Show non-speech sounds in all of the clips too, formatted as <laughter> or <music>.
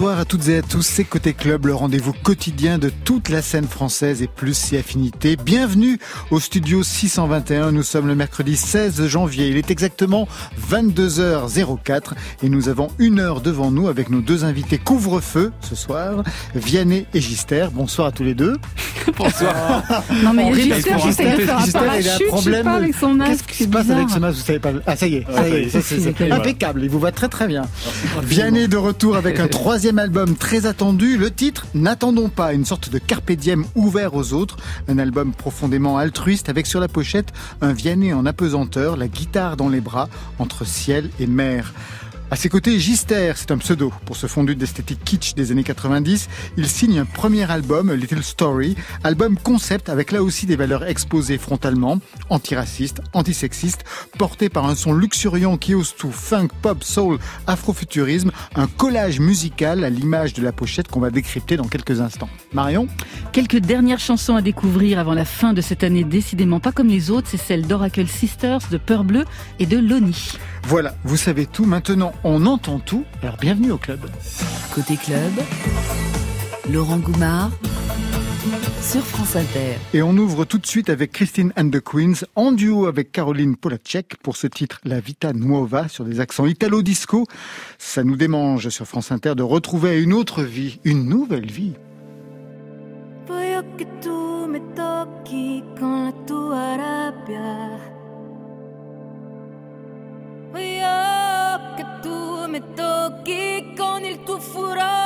Bonsoir à toutes et à tous, c'est Côté Club, le rendez-vous quotidien de toute la scène française et plus si affinités. Bienvenue au studio 621, nous sommes le mercredi 16 janvier, il est exactement 22h04 et nous avons une heure devant nous avec nos deux invités couvre-feu ce soir, Vianney et Gister. Bonsoir à tous les deux. <laughs> Bonsoir. <laughs> non mais Gister, j'essaie de faire un Gister, il a un parachute, je sais problème. avec son masque. Qu'est-ce qui se passe bizarre. avec ce masque Vous savez pas. Ah ça y est, ça y est, ça, c'est- impeccable. Il vous va très très bien. Vianney de retour avec un troisième <laughs> album très attendu. Le titre N'attendons pas, une sorte de carpe ouvert aux autres. Un album profondément altruiste avec sur la pochette un Vianney en apesanteur, la guitare dans les bras, entre ciel et mer. À ses côtés, Gister, c'est un pseudo pour ce fondu d'esthétique kitsch des années 90. Il signe un premier album, Little Story, album concept avec là aussi des valeurs exposées frontalement, antiracistes, antisexistes, porté par un son luxuriant qui ose tout, funk, pop, soul, afrofuturisme, un collage musical à l'image de la pochette qu'on va décrypter dans quelques instants. Marion? Quelques dernières chansons à découvrir avant la fin de cette année, décidément pas comme les autres, c'est celle d'Oracle Sisters, de Peur Bleu et de Loni. Voilà, vous savez tout, maintenant on entend tout, alors bienvenue au club. Côté club, Laurent Goumard sur France Inter. Et on ouvre tout de suite avec Christine and the Queens, en duo avec Caroline Polacek pour ce titre La Vita Nuova sur des accents italo-disco. Ça nous démange sur France Inter de retrouver une autre vie, une nouvelle vie. Voglio che tu mi tocchi con la tua rabbia. Con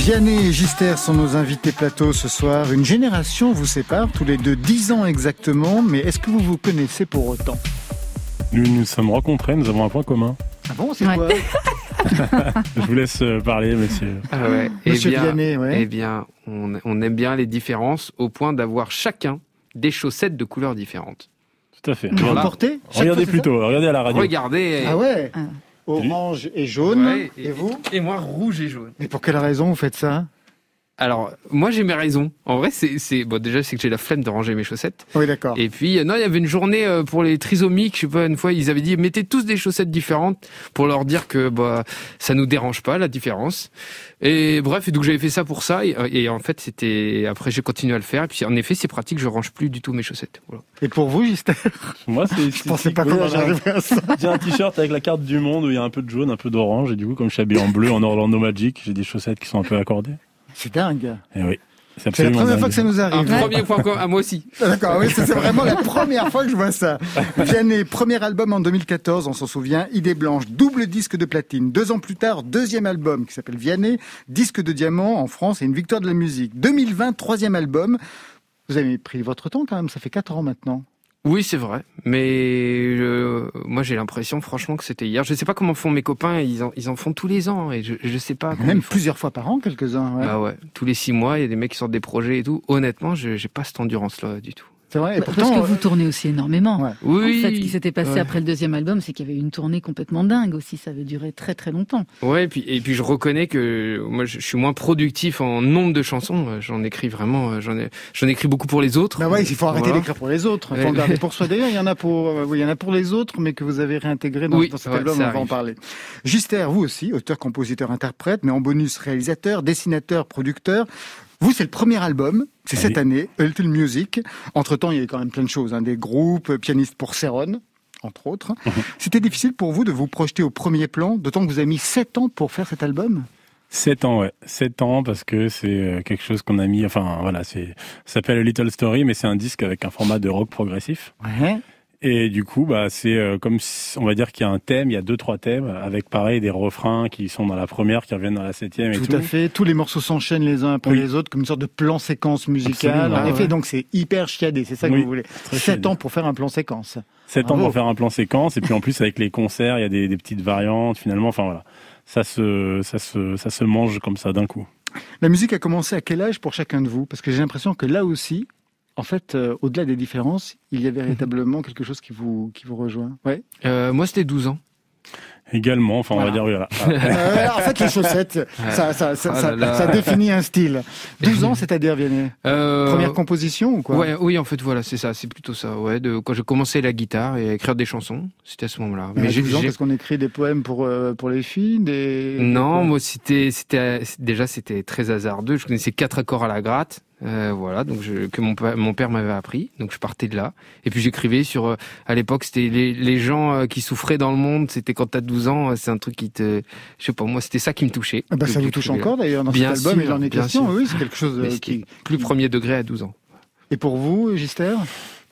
Vianney et Gister sont nos invités plateau ce soir. Une génération vous sépare, tous les deux 10 ans exactement, mais est-ce que vous vous connaissez pour autant? Nous nous sommes rencontrés, nous avons un point commun. Ah bon, c'est Ouais. quoi <laughs> Je vous laisse euh, parler, monsieur. Ah ouais. Eh Monsieur bien, Vianney, ouais. eh bien, on, on aime bien les différences au point d'avoir chacun des chaussettes de couleurs différentes. Tout à fait. Vous Voilà. Regardez plutôt, regardez à la radio. Regardez. Ah ouais? Ah. Orange et jaune. Ouais, et, vous Et moi, rouge et jaune. Et pour quelle raison vous faites ça? Alors, moi, j'ai mes raisons. En vrai, c'est, c'est, bon, déjà, c'est que j'ai la flemme de ranger mes chaussettes. Oui, d'accord. Et puis, euh, non, il y avait une journée euh, pour les trisomiques. Je sais pas, une fois, ils avaient dit, mettez tous des chaussettes différentes pour leur dire que, bah, ça nous dérange pas, la différence. Et bref, et donc j'avais fait ça pour ça. Et, et en fait, c'était, après, j'ai continué à le faire. Et puis, en effet, c'est pratique, je range plus du tout mes chaussettes. Voilà. Et pour vous, Gister <laughs> Moi, c'est. Je pensais pas comment j'arriverais à ça. <laughs> J'ai un t-shirt avec la carte du monde où il y a un peu de jaune, un peu d'orange. Et du coup, comme je suis habillé en bleu en Orlando Magic, j'ai des chaussettes qui sont un peu accordées. C'est dingue. Et oui. C'est la première dingue. fois que ça nous Un arrive. premier point à moi aussi. Ah, D'accord, oui, c'est c'est vraiment la première fois que je vois ça. <laughs> Vianney, premier album en 2014, on s'en souvient, Idée Blanche, double disque de platine. Deux ans plus tard, deuxième album qui s'appelle Vianney, disque de diamant en France et une victoire de la musique. 2020, troisième album. Vous avez pris votre temps quand même, ça fait quatre ans maintenant. Oui, c'est vrai. Mais euh, moi, j'ai l'impression, franchement, que c'était hier. Je sais pas comment font mes copains. Ils en, ils en font tous les ans. Et je, je sais pas. Même plusieurs fois par an, quelques-uns. ouais. Ah ouais. Tous les six mois, il y a des mecs qui sortent des projets et tout. Honnêtement, je j'ai pas cette endurance-là du tout. C'est vrai. Et Bah, pourtant, Parce que vous tournez aussi énormément. Ouais. Oui. En fait, ce qui s'était passé Ouais. après le deuxième album, c'est qu'il y avait une tournée complètement dingue aussi. Ça avait duré très très longtemps. Ouais, et puis, et puis je reconnais que moi, je, suis moins productif en nombre de chansons. J'en écris vraiment, euh, j'en ai, j'en écris beaucoup pour les autres. Bah ouais, il faut arrêter Voilà. d'écrire pour les autres. Il faut Ouais. en garder pour soi. D'ailleurs, il y en a pour, euh, oui, il y en a pour les autres, mais que vous avez réintégré dans, Oui, dans cet ouais, album. On ça va en arrive. parler. Gister, vous aussi, auteur, compositeur, interprète, mais en bonus réalisateur, dessinateur, producteur. Vous, c'est le premier album, c'est cette année, Ultimate Music. Entre temps, il y a eu quand même plein de choses, hein, des groupes, pianistes pour Céron, entre autres. C'était difficile pour vous de vous projeter au premier plan, d'autant que vous avez mis sept ans pour faire cet album? 7 ans, ouais. 7 ans parce que c'est euh, quelque chose qu'on a mis, enfin voilà, c'est, ça s'appelle A Little Story, mais c'est un disque avec un format de rock progressif. Ouais. Et du coup, bah, c'est euh, comme si, on va dire qu'il y a un thème, il y a deux, trois thèmes, avec pareil des refrains qui sont dans la première, qui reviennent dans la septième et Tout, tout. à fait. Tous les morceaux s'enchaînent les uns après Oui. les autres, comme une sorte de plan séquence musical. Absolument. En Ah effet, ouais. donc c'est hyper chiadé. C'est ça que Oui, vous voulez. Sept ans pour faire un plan séquence. 7 ans pour faire un plan séquence, et puis en plus avec les concerts, il y a des, des petites variantes, finalement, enfin voilà. Ça se, ça se, ça se mange comme ça d'un coup. La musique a commencé à quel âge pour chacun de vous? Parce que j'ai l'impression que là aussi, en fait, euh, au-delà des différences, il y a véritablement quelque chose qui vous, qui vous rejoint. Ouais. Euh, moi, c'était 12 ans. Également, enfin, on va dire, Voilà. <laughs> Euh, en fait, les chaussettes, ça, ça, ça, Ah ça- là là. ça définit un style. <laughs> 12 ans, c'est-à-dire, Vianney Euh, Première composition ou quoi? Ouais, oui, en fait, voilà, c'est ça, c'est plutôt ça. Ouais, de quand j'ai commencé la guitare et à écrire des chansons, c'était à ce moment-là. Mais j'ai- 12 ans, parce qu'on écrit des poèmes pour, euh, pour les filles des... Non, moi c'était c'était déjà c'était très hasardeux. Je connaissais quatre accords à la gratte, euh, voilà, donc je, que mon père mon père m'avait appris. Donc je partais de là. Et puis j'écrivais sur euh, à l'époque c'était les, les gens euh, qui souffraient dans le monde. C'était quand t'as 12 ans, c'est un truc qui te, je sais pas moi, c'était ça qui me touchait. Ah bah, ça vous touche encore d'ailleurs dans Bien cet album, sûr, il en est question. sûr. Oui, c'est quelque chose Mais qui. plus premier degré à 12 ans. Et pour vous, Gister?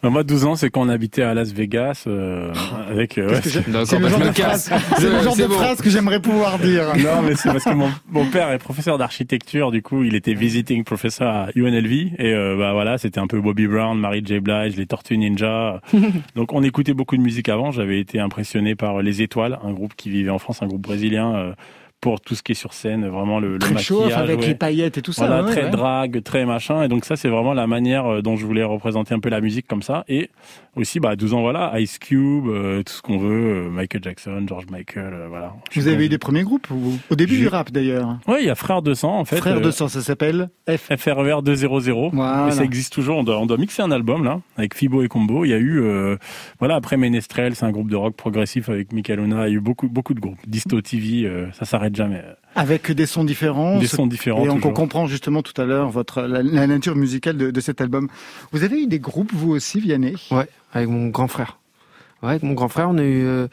Bah, Moi, 12 ans, c'est quand on habitait à Las Vegas, euh, avec, euh, ouais, C'est le genre je de casse. phrase, <laughs> c'est le genre de bon. phrase que j'aimerais pouvoir dire. <laughs> Non, mais c'est parce que mon, mon père est professeur d'architecture, du coup, il était visiting professor à UNLV, et euh, bah voilà, c'était un peu Bobby Brown, Mary J. Blige, les Tortues Ninja. <laughs> Donc, on écoutait beaucoup de musique avant. J'avais été impressionné par Les Étoiles, un groupe qui vivait en France, un groupe brésilien, euh, pour tout ce qui est sur scène, vraiment le, le Très chaud, maquillage. avec ouais. les paillettes et tout ça. Voilà, ouais, très ouais. drague, très machin. Et donc ça, c'est vraiment la manière euh, dont je voulais représenter un peu la musique comme ça. Et aussi, bah, à 12 ans, voilà, Ice Cube, euh, tout ce qu'on veut, euh, Michael Jackson, George Michael, euh, voilà. Vous avez eu des premiers groupes, Au début du rap d'ailleurs. Ouais, il y a Frère 200, en fait. Frère euh, de sang, ça s'appelle F. FRER 200. Voilà. Mais ça existe toujours. On doit, on doit mixer un album, là, avec Fibo et Combo. Il y a eu, voilà, après Ménestrel, c'est un groupe de rock progressif avec Michael Ona. Il y a eu beaucoup, beaucoup de groupes. Disto TV, ça s'arrête jamais. Avec des sons différents. Des ce- sons différents. Et on toujours. comprend justement tout à l'heure votre la, la nature musicale de, de cet album. Vous avez eu des groupes vous aussi, Vianney? Ouais, avec mon grand frère. Ouais, avec mon grand frère, on a eu, euh,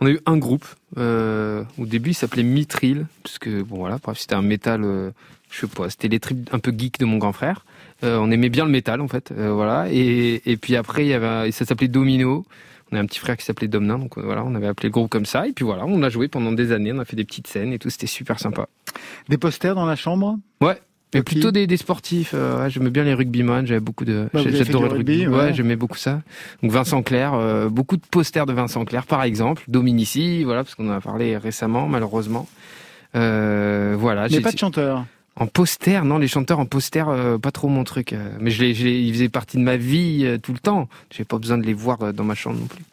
on a eu un groupe. Euh, au début, il s'appelait Mitril, parce que bon voilà, bref, c'était un métal. euh, je sais pas, c'était les tripes un peu geek de mon grand frère. Euh, on aimait bien le métal en fait, euh, voilà. Et, et puis après, il y avait, ça s'appelait Domino. On a un petit frère qui s'appelait Domnin, donc euh, voilà, on avait appelé le groupe comme ça. Et puis voilà, on a joué pendant des années, on a fait des petites scènes et tout, c'était super sympa. Des posters dans la chambre? Ouais. Mais plutôt des, des sportifs. euh, ouais, j'aimais bien les rugbyman. J'avais beaucoup de. Bah, J'adorais le rugby. Ouais, ouais. j'aimais beaucoup ça. Donc Vincent Clerc, euh, beaucoup de posters de Vincent Clerc, par exemple. Dominici, voilà, parce qu'on en a parlé récemment, malheureusement. Euh, voilà. Mais pas de chanteur. En poster, non, les chanteurs en poster, euh, pas trop mon truc. euh. mais je les, je les- ils faisaient partie de ma vie euh, tout le temps. J'ai pas besoin de les voir dans ma chambre non plus.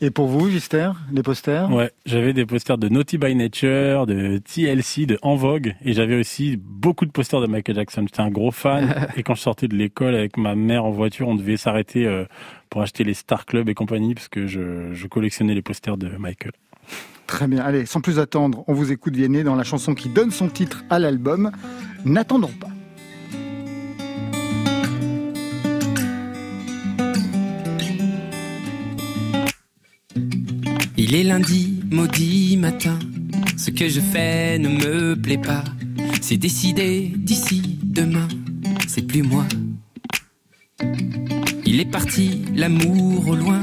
Et pour vous, Gister, les posters? Ouais, j'avais des posters de Naughty by Nature, de TLC, de En Vogue, et j'avais aussi beaucoup de posters de Michael Jackson. J'étais un gros fan, <laughs> et quand je sortais de l'école avec ma mère en voiture, on devait s'arrêter pour acheter les Star Club et compagnie, parce que je, je collectionnais les posters de Michael. Très bien. Allez, sans plus attendre, on vous écoute Vianney dans la chanson qui donne son titre à l'album. N'attendons pas. Il est lundi, maudit matin. Ce que je fais ne me plaît pas. C'est décidé d'ici demain. C'est plus moi. Il est parti, l'amour au loin.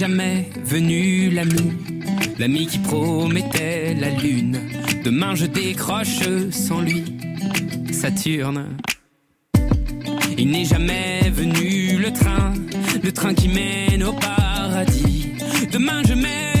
Jamais venu l'ami, l'ami qui promettait la lune. Demain je décroche sans lui, Saturne. Il n'est jamais venu le train, le train qui mène au paradis. Demain je mène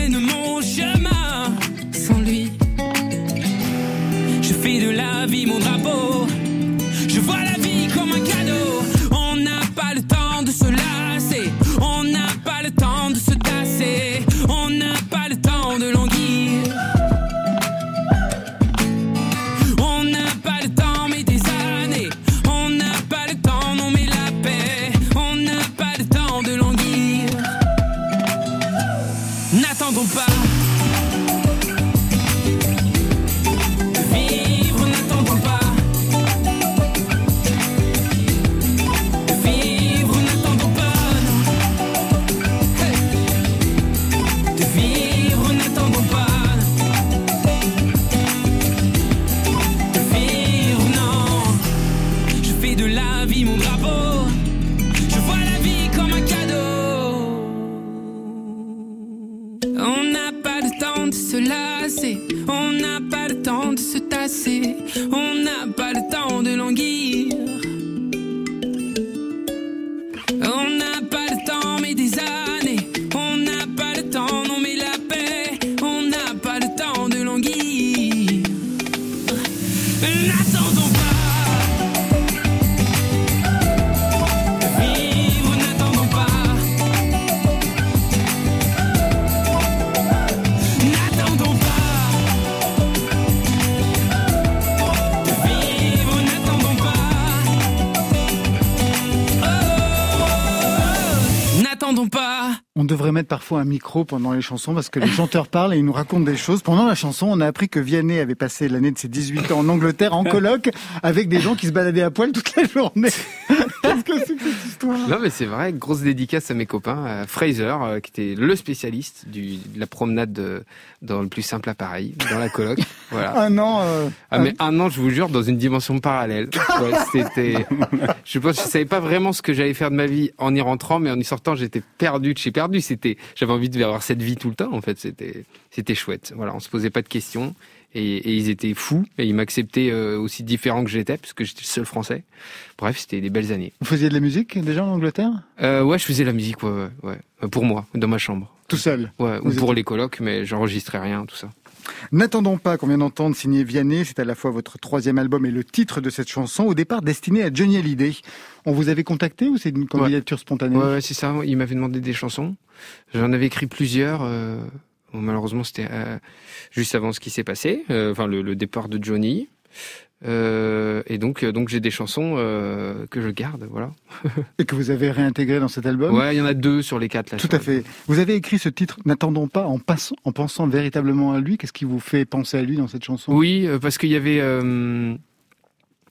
devrait mettre parfois un micro pendant les chansons parce que les chanteurs <laughs> parlent et ils nous racontent des choses. Pendant la chanson, on a appris que Vianney avait passé l'année de ses 18 ans en Angleterre en colloque avec des gens qui se baladaient à poil toute la journée. Qu'est-ce que c'est que cette histoire? Non, mais c'est vrai, grosse dédicace à mes copains. à Fraser, euh, qui était le spécialiste du, de la promenade de- dans le plus simple appareil, dans la coloc. <laughs> voilà. Un an. euh, Ah, mais un an, je vous jure, dans une dimension parallèle. Ouais, c'était, <laughs> je pense, je savais pas vraiment ce que j'allais faire de ma vie en y rentrant, mais en y sortant, j'étais perdu de chez perdu. C'était, j'avais envie de avoir cette vie tout le temps, en fait. C'était, c'était chouette. Voilà, on se posait pas de questions. Et, et ils étaient fous. Et ils m'acceptaient euh, aussi différent que j'étais, parce que j'étais le seul français. Bref, c'était des belles années. Vous faisiez de la musique déjà en Angleterre? Euh, ouais, je faisais la musique, ouais, ouais, ouais. Euh, Pour moi, dans ma chambre. Tout seul? Ouais, ou pour les colocs, mais j'enregistrais rien, tout ça. N'attendons pas qu'on vient d'entendre signer Vianney, c'est à la fois votre troisième album et le titre de cette chanson, au départ destiné à Johnny Hallyday. On vous avait contacté ou c'est une candidature spontanée? Ouais, ouais, c'est ça. Il m'avait demandé des chansons. J'en avais écrit plusieurs. euh, bon, malheureusement, c'était euh, juste avant ce qui s'est passé, euh, enfin le, le départ de Johnny. Euh, et donc, donc j'ai des chansons que je garde, voilà. <laughs> Et que vous avez réintégré dans cet album? Ouais, il y en a deux sur les quatre là. Tout à fait. Vous avez écrit ce titre N'attendons pas en, passant, en pensant véritablement à lui. Qu'est-ce qui vous fait penser à lui dans cette chanson? Oui, parce qu'il y avait.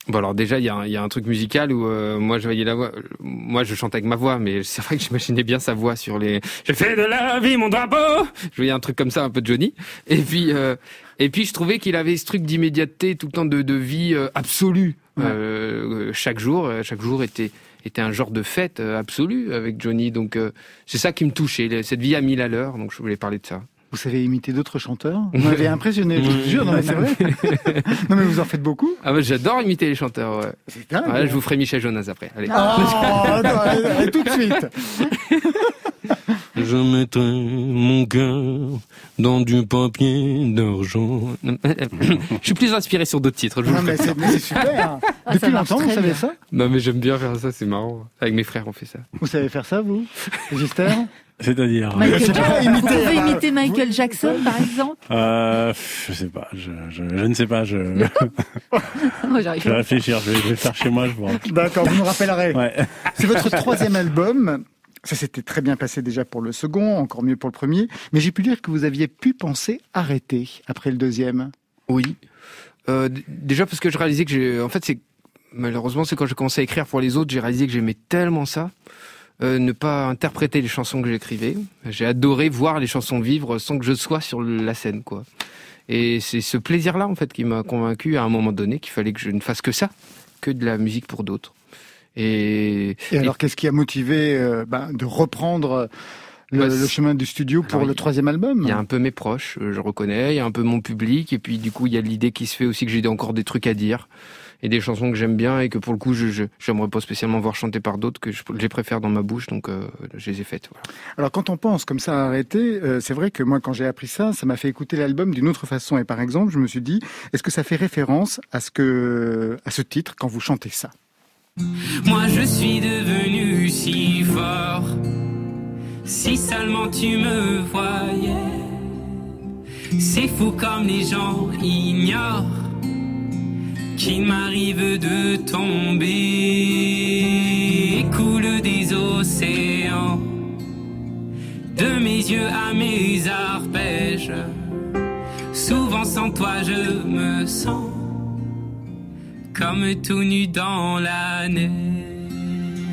Bon alors déjà il y, a il y a un truc musical où euh, moi je voyais la voix, moi je chante avec ma voix, mais c'est vrai que j'imaginais bien sa voix sur les. Je fais de la vie mon drapeau. Je voyais un truc comme ça un peu de Johnny. Et puis euh, et puis je trouvais qu'il avait ce truc d'immédiateté tout le temps de, de vie euh, absolue. Ouais. Euh, chaque jour, euh, chaque jour était était un genre de fête euh, absolue avec Johnny. Donc euh, c'est ça qui me touchait, cette vie à mille à l'heure. Donc je voulais parler de ça. Vous savez imiter d'autres chanteurs <laughs> Vous m'avez impressionné, je vous jure. Non mais c'est vrai. <laughs> non mais vous en faites beaucoup. Ah bah, j'adore imiter les chanteurs. Ouais. C'est dingue. Ouais, je vous ferai Michel Jonas après. Allez. Oh, non, allez, allez, tout de suite. Je mettrai mon cœur dans du papier d'argent. je suis plus inspiré sur d'autres titres. Je vous Non le mais c'est mais c'est super. <laughs> Ah, Depuis longtemps, vous savez bien. ça? Non mais j'aime bien faire ça, c'est marrant. Avec mes frères, on fait ça. Vous savez faire ça, vous? Gister C'est-à-dire, Michael Jackson. Vous imiter, pouvez bah, imiter Michael Jackson, par exemple euh, je sais pas, je, je, je ne sais pas, je, <laughs> je vais pas. réfléchir, je vais, je vais faire chez moi, je vois. D'accord, vous nous rappellerez. Ouais. C'est votre troisième album. Ça s'était très bien passé déjà pour le second, encore mieux pour le premier. Mais j'ai pu dire que vous aviez pu penser arrêter après le deuxième. Oui. Euh, déjà parce que je réalisais que j'ai... En fait, c'est... Malheureusement, c'est quand j'ai commencé à écrire pour les autres, j'ai réalisé que j'aimais tellement ça. Euh, ne pas interpréter les chansons que j'écrivais. J'ai adoré voir les chansons vivre sans que je sois sur la scène, quoi. Et c'est ce plaisir-là, en fait, qui m'a convaincu à un moment donné qu'il fallait que je ne fasse que ça, que de la musique pour d'autres. Et, Et alors, qu'est-ce qui a motivé euh, ben, de reprendre le, Bah, le chemin du studio pour Alors, le troisième album? il y a un peu mes proches, euh, je reconnais, il y a un peu mon public, et puis du coup, il y a l'idée qui se fait aussi que j'ai encore des trucs à dire, et des chansons que j'aime bien, et que pour le coup, je je- j'aimerais pas spécialement voir chanter par d'autres, que je, je les préfère dans ma bouche, donc euh, je les ai faites. Voilà. Alors quand on pense comme ça à arrêter, euh, c'est vrai que moi quand j'ai appris ça, ça m'a fait écouter l'album d'une autre façon. Et par exemple, je me suis dit, est-ce que ça fait référence à ce que à ce titre quand vous chantez ça? Moi je suis devenu si fort. Si seulement tu me voyais. C'est fou comme les gens ignorent qu'il m'arrive de tomber. Coule des océans. De mes yeux à mes arpèges. Souvent sans toi je me sens comme tout nu dans la neige.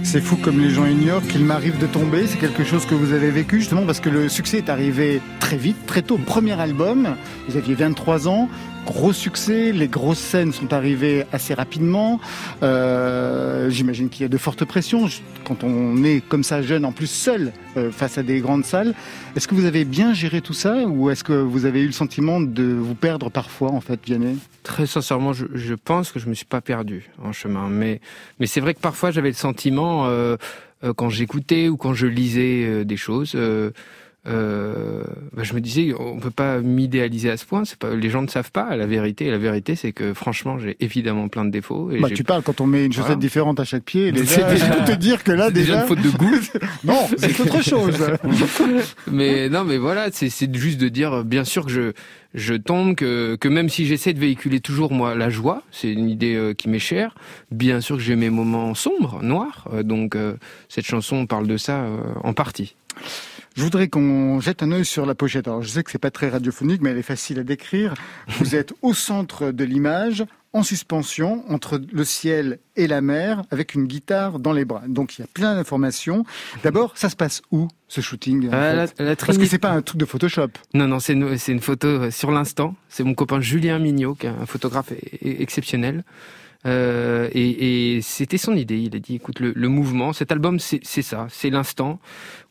C'est fou comme les gens ignorent qu'il m'arrive de tomber. C'est quelque chose que vous avez vécu justement parce que le succès est arrivé très vite, très tôt. Premier album, vous aviez 23 ans, gros succès. Les grosses scènes sont arrivées assez rapidement. Euh, J'imagine qu'il y a de fortes pressions quand on est comme ça jeune, en plus seul euh, face à des grandes salles. Est-ce que vous avez bien géré tout ça ou est-ce que vous avez eu le sentiment de vous perdre parfois en fait, Vianney? Très sincèrement, je, je pense que je me suis pas perdu en chemin, mais mais c'est vrai que parfois j'avais le sentiment euh, euh, quand j'écoutais ou quand je lisais euh, des choses. Euh, bah, je me disais, on peut pas m'idéaliser à ce point. C'est pas, les gens ne savent pas la vérité. Et la vérité, c'est que franchement, j'ai évidemment plein de défauts. Et bah, Tu parles quand on met une chaussette Voilà. différente à chaque pied. C'est déjà- te dire que là déjà déjà, une faute de goût. <laughs> non, c'est autre chose. <laughs> mais non, mais voilà, c'est juste de dire, bien sûr que je je tombe, que que même si j'essaie de véhiculer toujours moi la joie, c'est une idée euh, qui m'est chère. Bien sûr que j'ai mes moments sombres, noirs. euh, donc euh, cette chanson parle de ça euh, en partie. Je voudrais qu'on jette un œil sur la pochette. Alors, je sais que c'est pas très radiophonique, mais elle est facile à décrire. Vous êtes au centre de l'image, en suspension, entre le ciel et la mer, avec une guitare dans les bras. Donc, il y a plein d'informations. D'abord, ça se passe où, ce shooting la- la Parce que c'est pas un truc de Photoshop. Non, non, c'est une, une photo euh, sur l'instant. C'est mon copain Julien Mignot, qui est un photographe e- exceptionnel. Euh, et et c'était son idée. Il a dit, écoute, le, le mouvement, cet album, c'est ça, c'est l'instant.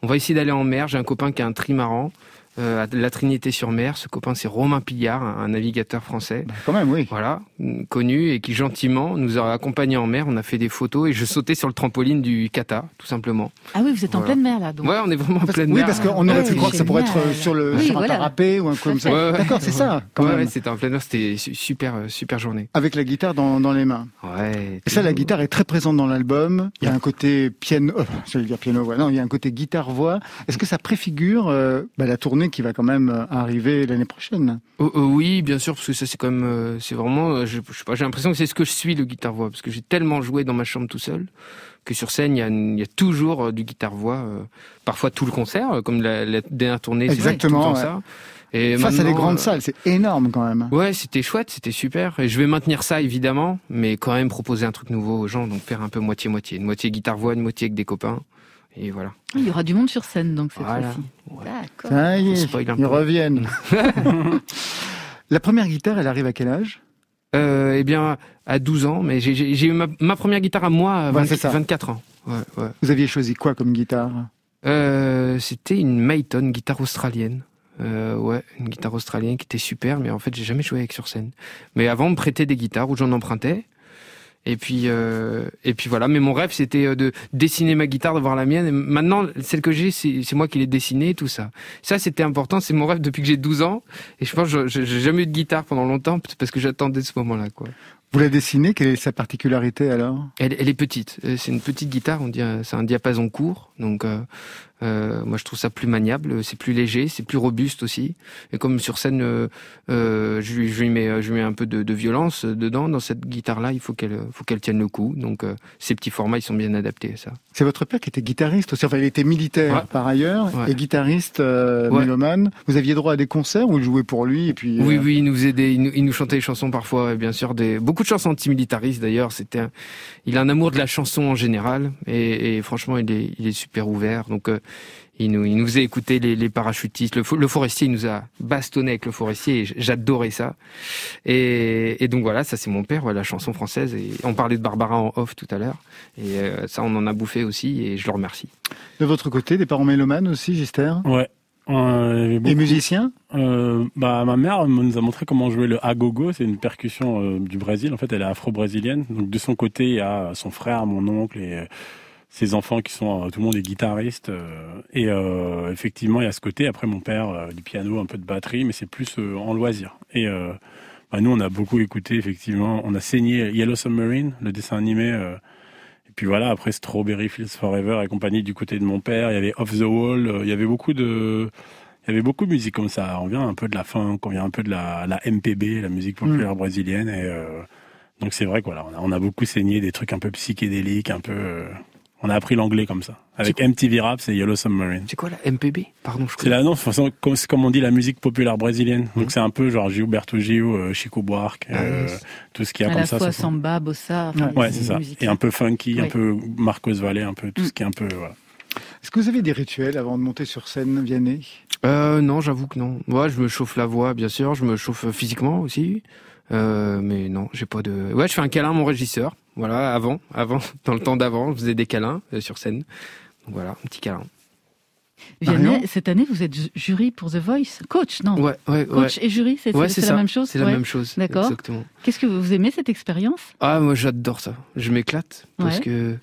On va essayer d'aller en mer. J'ai un copain qui a un trimaran. Euh, à la Trinité-sur-Mer. Ce copain, c'est Romain Pillard, un, navigateur français. Bah, quand même, oui. Voilà, mm, connu et qui gentiment nous a accompagnés en mer. On a fait des photos et je sautais sur le trampoline du kata, tout simplement. Ah oui, vous êtes en pleine mer là. Donc. Ouais, on est vraiment en pleine oui, mer. parce qu'on aurait Ouais, pu croire que ça pourrait être génial. sur, le, Oui, sur un voilà. parapet ou un comme ça. Ouais. D'accord, c'est ça, quand Ouais, c'était en pleine mer, c'était su- super, euh, super journée. Avec la guitare dans, dans les mains. Ouais. Et ça, la guitare est très présente dans l'album. Il y a un côté piano, euh, <laughs> j'allais dire piano, ouais. non, il y a un côté guitare-voix. Est-ce que ça préfigure euh, bah, la tournée qui va quand même euh, arriver l'année prochaine Oh, oh, oui, bien sûr, parce que ça c'est comme, euh, c'est vraiment, euh, je, je sais pas, j'ai l'impression que c'est ce que je suis le guitare voix, parce que j'ai tellement joué dans ma chambre tout seul que sur scène il y a, une- il y a toujours du guitare voix, euh, parfois tout le concert, comme la, la dernière tournée, Exactement, tout le temps ouais. ça. Et Face à des grandes euh, salles, c'est énorme quand même. Ouais, c'était chouette, c'était super. Et je vais maintenir ça évidemment, mais quand même proposer un truc nouveau aux gens, donc faire un peu moitié-moitié, une moitié guitare-voix, une moitié avec des copains. Et voilà. Il y aura du monde sur scène donc cette Voilà. fois-ci. Ouais. D'accord. Ça y est, ils peu. reviennent. <laughs> <laughs> la première guitare, elle arrive à quel âge? Euh, eh bien, à 12 ans, mais j'ai- eu ma, ma première guitare à moi à Ouais, 20 c'est ça. 24 ans. Ouais, ouais. Vous aviez choisi quoi comme guitare? Euh, c'était une Mayton, guitare australienne. Euh, ouais, une guitare australienne qui était super, mais en fait, j'ai jamais joué avec sur scène. Mais avant, on me prêtait des guitares où j'en empruntais. Et puis, euh, et puis voilà. Mais mon rêve, c'était euh, de dessiner ma guitare, d'avoir la mienne. Et maintenant, celle que j'ai, c'est moi qui l'ai dessinée, tout ça. Ça, c'était important. C'est mon rêve depuis que j'ai 12 ans. Et je pense que je- j'ai jamais eu de guitare pendant longtemps parce que j'attendais ce moment-là, quoi. Vous la dessinez, quelle est sa particularité alors? Elle, elle est petite. Euh, C'est une petite guitare. On dit, euh, c'est un diapason court. Donc, euh, euh, moi, je trouve ça plus maniable. C'est plus léger. C'est plus robuste aussi. Et comme sur scène, euh, euh, je, lui, je lui mets, je lui mets un peu de, de violence dedans. Dans cette guitare-là, il faut qu'elle, faut qu'elle tienne le coup. Donc, euh, ces petits formats, ils sont bien adaptés à ça. C'est votre père qui était guitariste aussi. Enfin, il était militaire Ouais. par ailleurs Ouais. et guitariste euh, Ouais. mélomane. Vous aviez droit à des concerts où il jouait pour lui et puis. Oui, euh, oui, il nous faisait des, il nous, il nous chantait des chansons parfois, et bien sûr, des, beaucoup de chansons antimilitaristes d'ailleurs. C'était, un- il a un amour de la chanson en général, et, et franchement, il est, il est super ouvert. Donc, euh, il nous, il nous faisait écouter les, les parachutistes. Le, fo- le forestier, il nous a bastonné avec le forestier, et j'adorais ça. Et, et donc voilà, ça c'est mon père, ouais, la chanson française. Et on parlait de Barbara en off tout à l'heure, et euh, ça, on en a bouffé aussi, et je le remercie. De votre côté, des parents mélomanes aussi, Gister Ouais. Euh, beaucoup- musiciens? Euh, bah, ma mère nous a montré comment jouer le agogo. C'est une percussion euh, du Brésil. En fait, elle est afro-brésilienne. Donc, de son côté, il y a son frère, mon oncle et ses enfants qui sont, euh, tout le monde est guitariste. euh, et euh, effectivement, il y a ce côté. Après, mon père, du piano, un peu de batterie, mais c'est plus euh, en loisir. Et euh, bah, nous, on a beaucoup écouté, effectivement. On a saigné Yellow Submarine, le dessin animé. et puis voilà, après Strawberry Fields Forever et compagnie du côté de mon père. Il y avait Off the Wall. euh, Il y avait beaucoup de... Il y avait beaucoup de musique comme ça. On vient un peu de la funk, on vient un peu de la, la MPB, la musique populaire brésilienne. Et euh, donc c'est vrai quoi. On a, on a beaucoup saigné des trucs un peu psychédéliques, un peu. euh, on a appris l'anglais comme ça. Avec MTV Rap, c'est Yellow Submarine. C'est quoi la MPB Pardon, je C'est la non, de toute façon, comme- c'est comme on dit la musique populaire brésilienne. Donc c'est un peu genre Gilberto Gil, euh, Chico Buarque, euh, tout ce qu'il y a À comme la ça. fois samba, bossa. enfin, Ouais, c'est ça. Et un peu funky, un peu Marcos Valle, un peu tout Mm. ce qui est un peu. Voilà. Est-ce que vous avez des rituels avant de monter sur scène, Vianney? Euh, non, j'avoue que non. Moi, je me chauffe la voix, bien sûr. Je me chauffe physiquement aussi. Euh, mais non, j'ai pas de. Ouais, je fais un câlin à mon régisseur. Voilà, avant, avant, <laughs> dans le temps d'avant, je faisais des câlins euh, sur scène. Donc voilà, un petit câlin. Vianney, cette année, vous êtes ju- jury pour The Voice. Coach, non Ouais, ouais, ouais. Coach et jury, c'est la même chose C'est la même chose. D'accord. Exactement. Qu'est-ce que vous aimez cette expérience? Ah, moi, j'adore ça. Je m'éclate parce Ouais. que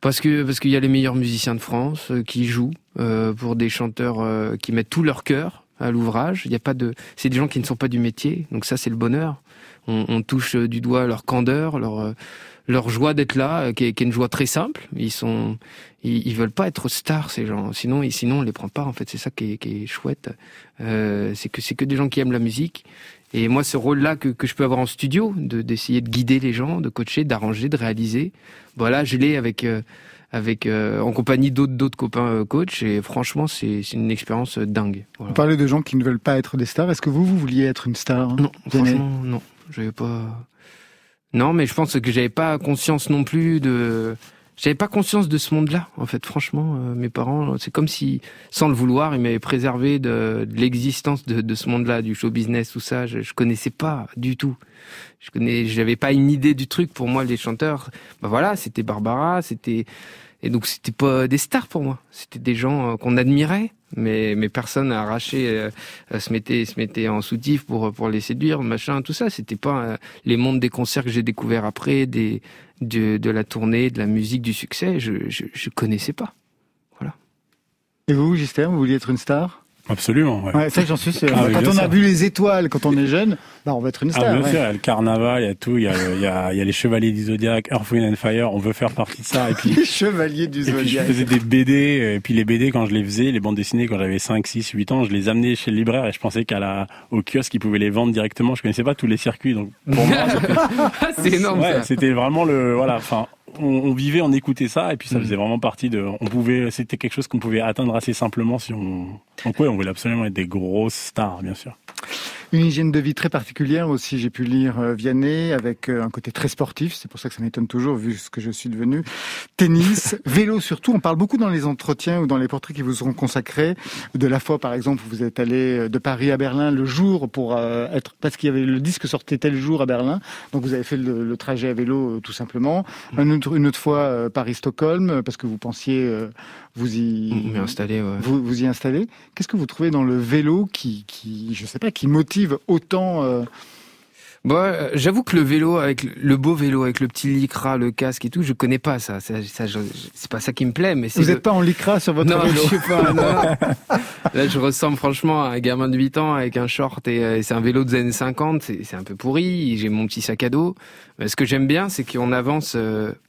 parce que parce qu'il y a les meilleurs musiciens de France euh, qui jouent euh, pour des chanteurs euh, qui mettent tout leur cœur à l'ouvrage. Il y a pas de, c'est des gens qui ne sont pas du métier. Donc ça, c'est le bonheur. On, on touche euh, du doigt leur candeur, leur euh, leur joie d'être là, euh, qui est, qui est une joie très simple. Ils sont, ils, ils veulent pas être stars ces gens. Sinon, sinon on les prend pas. En fait, c'est ça qui est, qui est chouette. Euh, c'est que c'est que des gens qui aiment la musique. Et moi, ce rôle-là que, que je peux avoir en studio, de d'essayer de guider les gens, de coacher, d'arranger, de réaliser, voilà, je l'ai avec euh, avec euh, en compagnie d'autres d'autres copains coachs. Et franchement, c'est c'est une expérience dingue. Voilà. Vous parlez de gens qui ne veulent pas être des stars. Est-ce que vous, vous vouliez être une star Non, Vianney franchement, non. J'avais pas. Non, mais je pense que j'avais pas conscience non plus de. J'avais pas conscience de ce monde-là, en fait. Franchement, euh, mes parents, c'est comme si, sans le vouloir, ils m'avaient préservé de, l'existence de, ce monde-là, du show business, tout ça. Je, je connaissais pas du tout. Je connais, j'avais pas une idée du truc. Pour moi, les chanteurs, bah voilà, c'était Barbara, c'était, Et donc c'était pas des stars pour moi, c'était des gens euh, qu'on admirait, mais mais personne n'a arraché, euh, euh, se mettait se mettait en soutif pour pour les séduire, machin, tout ça. C'était pas euh, les mondes des concerts que j'ai découvert après, des de, de la tournée, de la musique, du succès. Je je, connaissais pas. Et vous, Gister, vous vouliez être une star? Absolument. Ouais. Ouais, ça j'en suis sûr. Ah quand bien on a vu les étoiles, quand on est jeune, bah on va être une Ah, star. bien ouais. sûr, il y a le carnaval, il y a tout, il y a, il y a, il y a les chevaliers du Zodiac, Earth, Wind and Fire, on veut faire partie de ça. Et puis, <laughs> Les chevaliers du et puis je Zodiac. faisais des BD, et puis les BD quand je les faisais, les bandes dessinées quand j'avais 5, 6, 8 ans, je les amenais chez le libraire et je pensais qu'à la, au kiosque, ils pouvaient les vendre directement. Je connaissais pas tous les circuits, donc pour moi, <laughs> c'est énorme Ouais, c'était vraiment le voilà. Enfin, on, on vivait, on écoutait ça, et puis ça Mm. faisait vraiment partie de. On pouvait, c'était quelque chose qu'on pouvait atteindre assez simplement si on. Donc ouais, on voulait absolument être des grosses stars, bien sûr. Une hygiène de vie très particulière aussi, j'ai pu lire euh, Vianney, avec euh, un côté très sportif, c'est pour ça que ça m'étonne toujours vu ce que je suis devenu. Tennis, <laughs> vélo surtout, on parle beaucoup dans les entretiens ou dans les portraits qui vous seront consacrés. De la fois par exemple, vous êtes allé euh, de Paris à Berlin le jour pour euh, être, parce qu'il y avait le disque sortait tel jour à Berlin, donc vous avez fait le, le trajet à vélo tout simplement. Un autre- une autre fois Paris-Stockholm, parce que vous pensiez vous y... Installé. Ouais. Vous, vous y installez. Qu'est-ce que vous trouvez dans le vélo qui, qui je sais pas, qui motive autant euh, Bon, euh, j'avoue que le vélo, avec le- beau vélo, avec le petit lycra, le casque et tout, je connais pas ça. ça, ça c'est pas ça qui me plaît, mais. Vous le- n'êtes pas en lycra sur votre non, vélo je sais pas. non. <laughs> Là, je ressemble franchement à un gamin de 8 ans avec un short et, euh, et c'est un vélo des années 50. C'est, un peu pourri. J'ai mon petit sac à dos. Mais ce que j'aime bien, c'est qu'on avance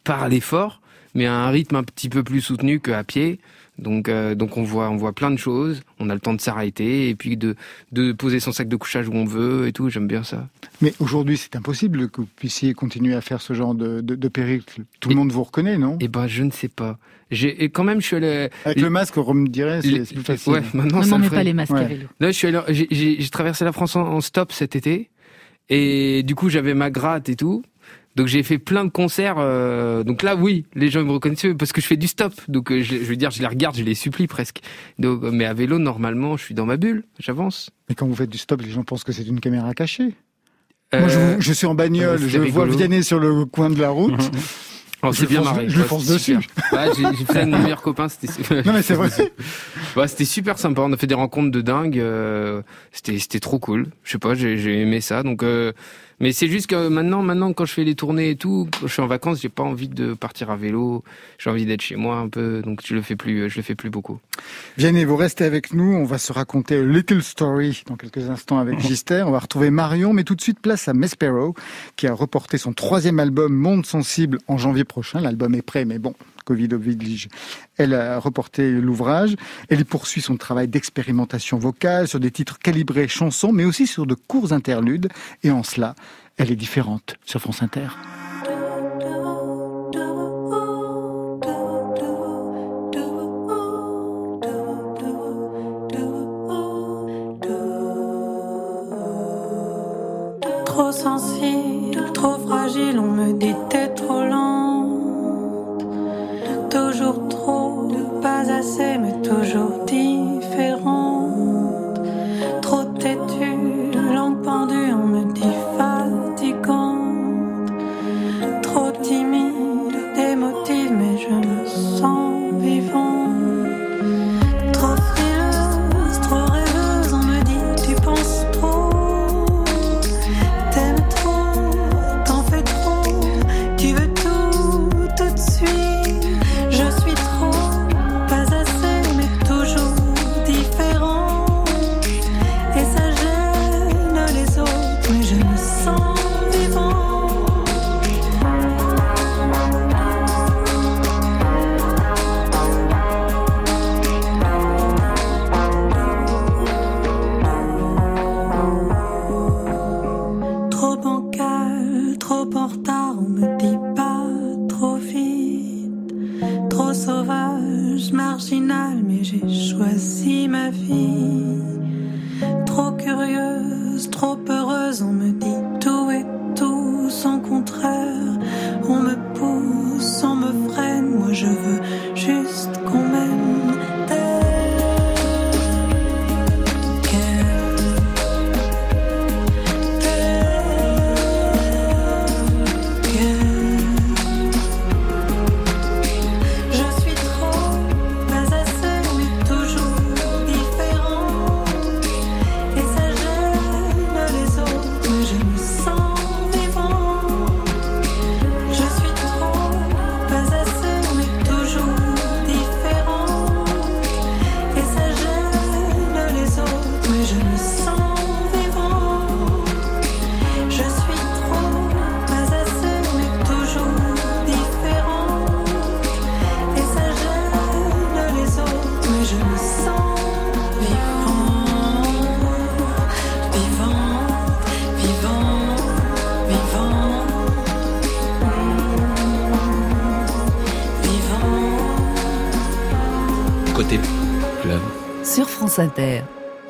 par l'effort, mais à un rythme un petit peu plus soutenu qu'à pied. Donc, euh, donc on voit, on voit plein de choses. On a le temps de s'arrêter et puis de, de poser son sac de couchage où on veut et tout. J'aime bien ça. Mais aujourd'hui, c'est impossible que vous puissiez continuer à faire ce genre de, de, de périple. Tout le monde vous reconnaît, non? Eh ben, je ne sais pas. J'ai, et quand même, je suis allé. Avec le masque, on me dirait, c'est plus facile. Ouais, maintenant Ne ça ferait. pas les masques Ouais. à vélo. Là, je suis allé, j'ai, traversé la France en, en stop cet été, et du coup, j'avais ma gratte et tout. Donc j'ai fait plein de concerts. euh, donc là, oui, les gens me reconnaissaient parce que je fais du stop. Donc euh, je, je veux dire, je les regarde, je les supplie presque. Donc, mais à vélo, normalement, je suis dans ma bulle, j'avance. Mais quand vous faites du stop, les gens pensent que c'est une caméra cachée. Moi, je, Euh, vous- je suis en bagnole, je vois rigolo. Vianney sur le coin de la route. <laughs> oh, je c'est bien marré. je Ouais, fonce c'était dessus. Ouais, j'ai, fait un de mes meilleurs copains. C'était. <laughs> Non, mais c'est vrai. <laughs> Ouais, c'était super sympa. On a fait des rencontres de dingue. euh, c'était c'était trop cool. Je sais pas, j'ai aimé ça. Donc, euh, mais c'est juste que maintenant, maintenant, quand je fais les tournées et tout, quand je suis en vacances, j'ai pas envie de partir à vélo. J'ai envie d'être chez moi un peu. Donc, je le fais plus. Je le fais plus beaucoup. Vianney, vous restez avec nous. On va se raconter a little story dans quelques instants avec <laughs> Gister. On va retrouver Marion, mais tout de suite place à Mespero, qui a reporté son troisième album Monde Sensible en janvier prochain. L'album est prêt, mais bon, Covid oblige. Elle a reporté l'ouvrage. Elle y poursuit son travail d'expérimentation vocale sur des titres calibrés chansons, mais aussi sur de courts interludes. Et en cela, elle est différente sur France Inter.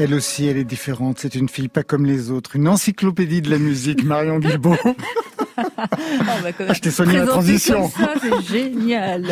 Elle aussi, elle est différente. C'est une fille pas comme les autres. Une encyclopédie de la musique, Marion Guilbault. <laughs> Ah, je t'ai soigné la transition. C'est génial.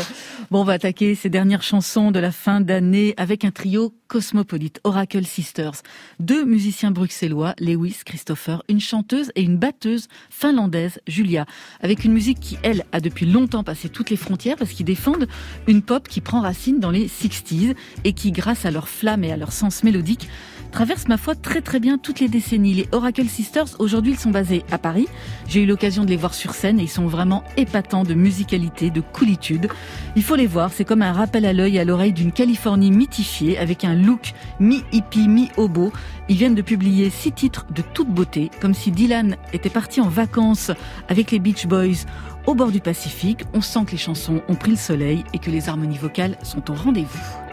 Bon, on va attaquer ces dernières chansons de la fin d'année avec un trio cosmopolite, Oracle Sisters. Deux musiciens bruxellois, Lewis, Christopher, une chanteuse et une batteuse finlandaise, Julia, avec une musique qui, elle, a depuis longtemps passé toutes les frontières parce qu'ils défendent une pop qui prend racine dans les 60s et qui, grâce à leur flamme et à leur sens mélodique, traverse ma foi très très bien toutes les décennies. Les Oracle Sisters, aujourd'hui, ils sont basés à Paris. J'ai eu l'occasion de les voir sur scène et ils sont vraiment épatants de musicalité, de coolitude. Il faut les voir, c'est comme un rappel à l'œil à l'oreille d'une Californie mythifiée avec un look mi-hippie, mi-hobo. Ils viennent de publier six titres de toute beauté, comme si Dylan était parti en vacances avec les Beach Boys au bord du Pacifique. On sent que les chansons ont pris le soleil et que les harmonies vocales sont au rendez-vous.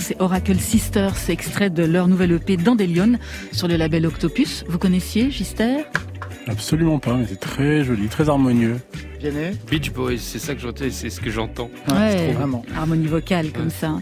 C'est Oracle Sisters, c'est extrait de leur nouvelle EP Dandelion sur le label Octopus. Vous connaissiez Gister? Absolument pas, mais c'est très joli, très harmonieux. Beach Boys, c'est ça que j'entends, c'est ce que j'entends. Ouais, vraiment. Harmonie vocale comme ça.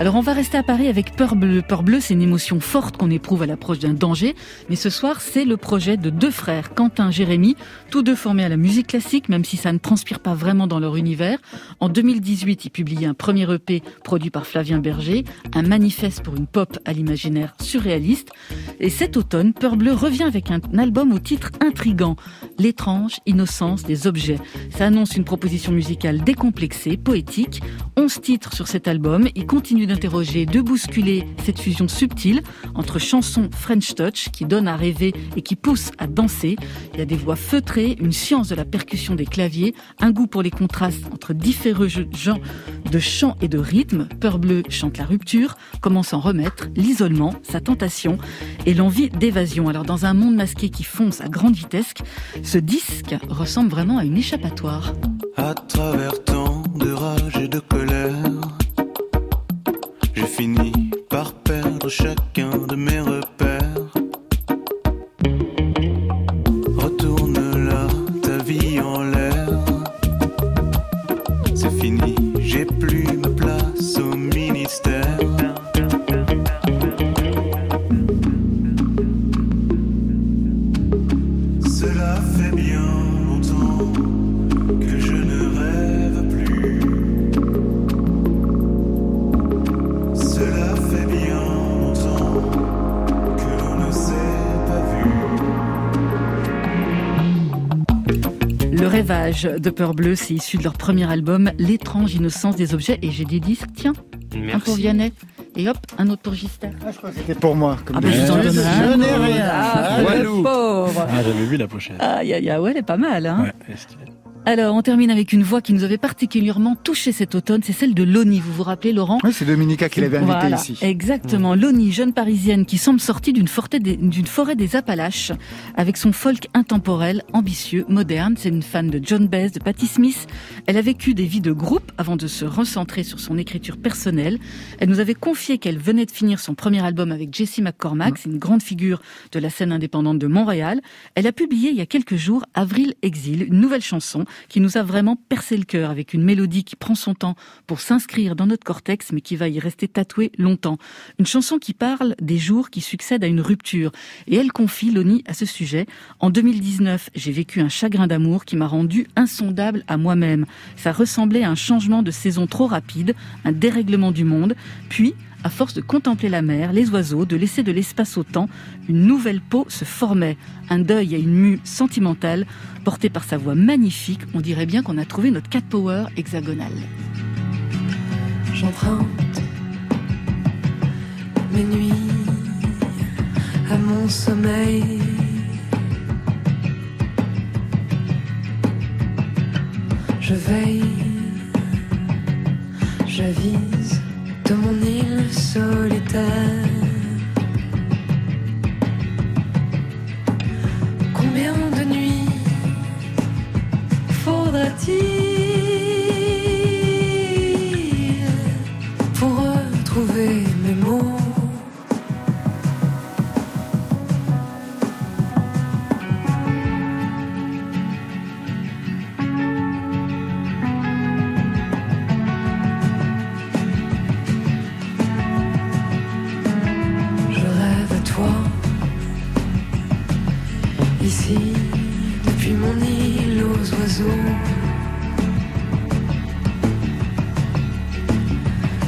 Alors on va rester à Paris avec Peur Bleu. Peur Bleu, c'est une émotion forte qu'on éprouve à l'approche d'un danger. Mais ce soir, c'est le projet de deux frères, Quentin, Jérémy, tous deux formés à la musique classique, même si ça ne transpire pas vraiment dans leur univers. En 2018, ils publiaient un premier EP produit par Flavien Berger, un manifeste pour une pop à l'imaginaire surréaliste. Et cet automne, Peur Bleu revient avec un album au titre intrigant, L'étrange innocence des objets. Ça annonce une proposition musicale décomplexée, poétique. 11 titres sur cet album. D'interroger, de bousculer cette fusion subtile entre chansons French Touch qui donnent à rêver et qui poussent à danser. Il y a des voix feutrées, une science de la percussion des claviers, un goût pour les contrastes entre différents genres de chant et de rythme. Peur Bleu chante la rupture, comment s'en remettre, l'isolement, sa tentation et l'envie d'évasion. Alors dans un monde masqué qui fonce à grande vitesse, ce disque ressemble vraiment à une échappatoire de Peur Bleu, c'est issu de leur premier album, L'étrange innocence des objets. Et j'ai des disques, tiens, un pour Vianney. Et hop, un autre pour Gister. Ah, je crois que c'était pour moi. Comme Ah ben je vous en donne un. Je n'ai rien. Ah, Ah, le pauvre. Ah, j'avais vu la pochette. Aïe, aïe, aïe, ouais, elle est pas mal, hein. Ouais. Alors, on termine avec une voix qui nous avait particulièrement touché cet automne, c'est celle de Loni. Vous vous rappelez, Laurent Oui, c'est Dominica qui l'avait invité Voilà, ici. Exactement. Loni, jeune parisienne qui semble sortie d'une forêt, des, d'une forêt des Appalaches avec son folk intemporel, ambitieux, moderne. C'est une fan de John Baez, de Patti Smith. Elle a vécu des vies de groupe avant de se recentrer sur son écriture personnelle. Elle nous avait confié qu'elle venait de finir son premier album avec Jessie McCormack. C'est une grande figure de la scène indépendante de Montréal. Elle a publié il y a quelques jours Avril Exil, une nouvelle chanson qui nous a vraiment percé le cœur avec une mélodie qui prend son temps pour s'inscrire dans notre cortex mais qui va y rester tatouée longtemps. Une chanson qui parle des jours qui succèdent à une rupture. Et elle confie, Loni, à ce sujet, en 2019, j'ai vécu un chagrin d'amour qui m'a rendu insondable à moi-même. Ça ressemblait à un changement de saison trop rapide, un dérèglement du monde. Puis, à force de contempler la mer, les oiseaux, de laisser de l'espace au temps, une nouvelle peau se formait. Un deuil et une mue sentimentale, portée par sa voix magnifique, on dirait bien qu'on a trouvé notre cat power hexagonal. J'emprunte mes nuits à mon sommeil. Je veille J'avise de mon île solitaire. Combien de nuits faudra-t-il île aux oiseaux.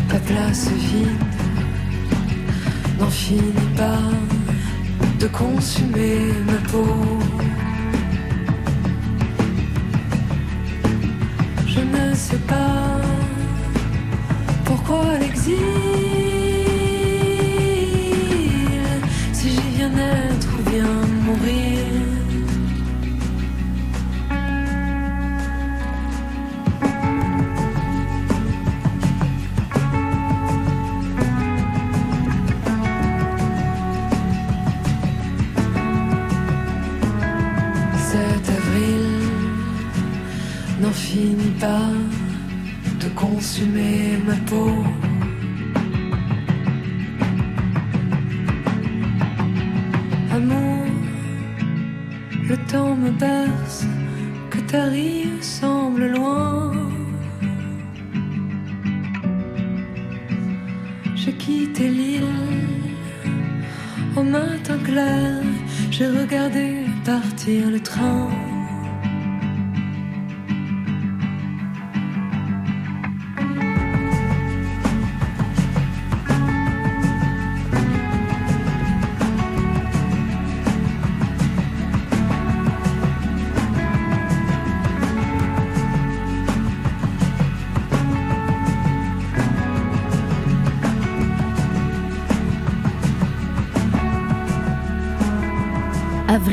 Ta place vide n'en finit pas de consumer ma peau. Je ne sais pas pourquoi l'exil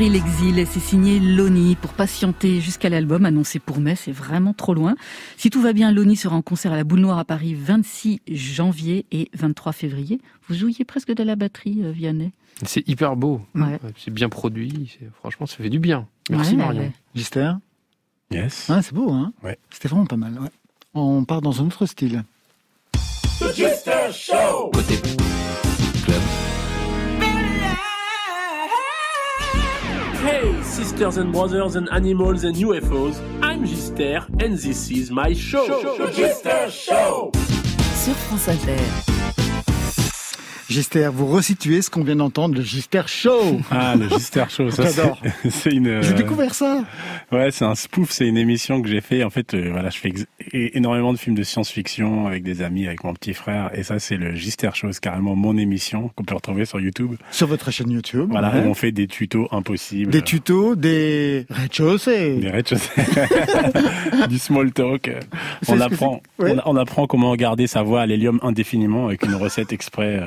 Avril Exil, et c'est signé Loni pour patienter jusqu'à l'album annoncé pour mai, c'est vraiment trop loin. Si tout va bien, Loni sera en concert à la Boule Noire à Paris 26 janvier et 23 février. Vous jouiez presque de la batterie, euh, Vianney C'est hyper beau. Ouais. C'est bien produit. Franchement, ça fait du bien. Merci Ouais, Marion. ouais. Gister Yes. C'est beau, hein Ouais. C'était vraiment pas mal. ouais. On part dans un autre style. Côté club. Sisters and brothers and animals and UFOs, I'm Gister and this is my show. Gister Show. Sur France Inter. Gister, vous resituez ce qu'on vient d'entendre, le Gister Show. Ah, le Gister Show, ça J'adore. <laughs> c'est- une. euh, J'ai découvert ça. Ouais, c'est un spoof, c'est une émission que j'ai fait. En fait, euh, voilà, je fais énormément de films de science-fiction avec des amis, avec mon petit frère, et ça c'est le Gister Show, c'est carrément mon émission qu'on peut retrouver sur YouTube. Sur votre chaîne YouTube. Voilà, ouais. où on fait des tutos impossibles. Des tutos, des rez-de-chaussée. Des rez-de-chaussée. <laughs> du small talk. C'est On apprend, c'est- ouais. on, on apprend comment garder sa voix à l'hélium indéfiniment avec une recette exprès.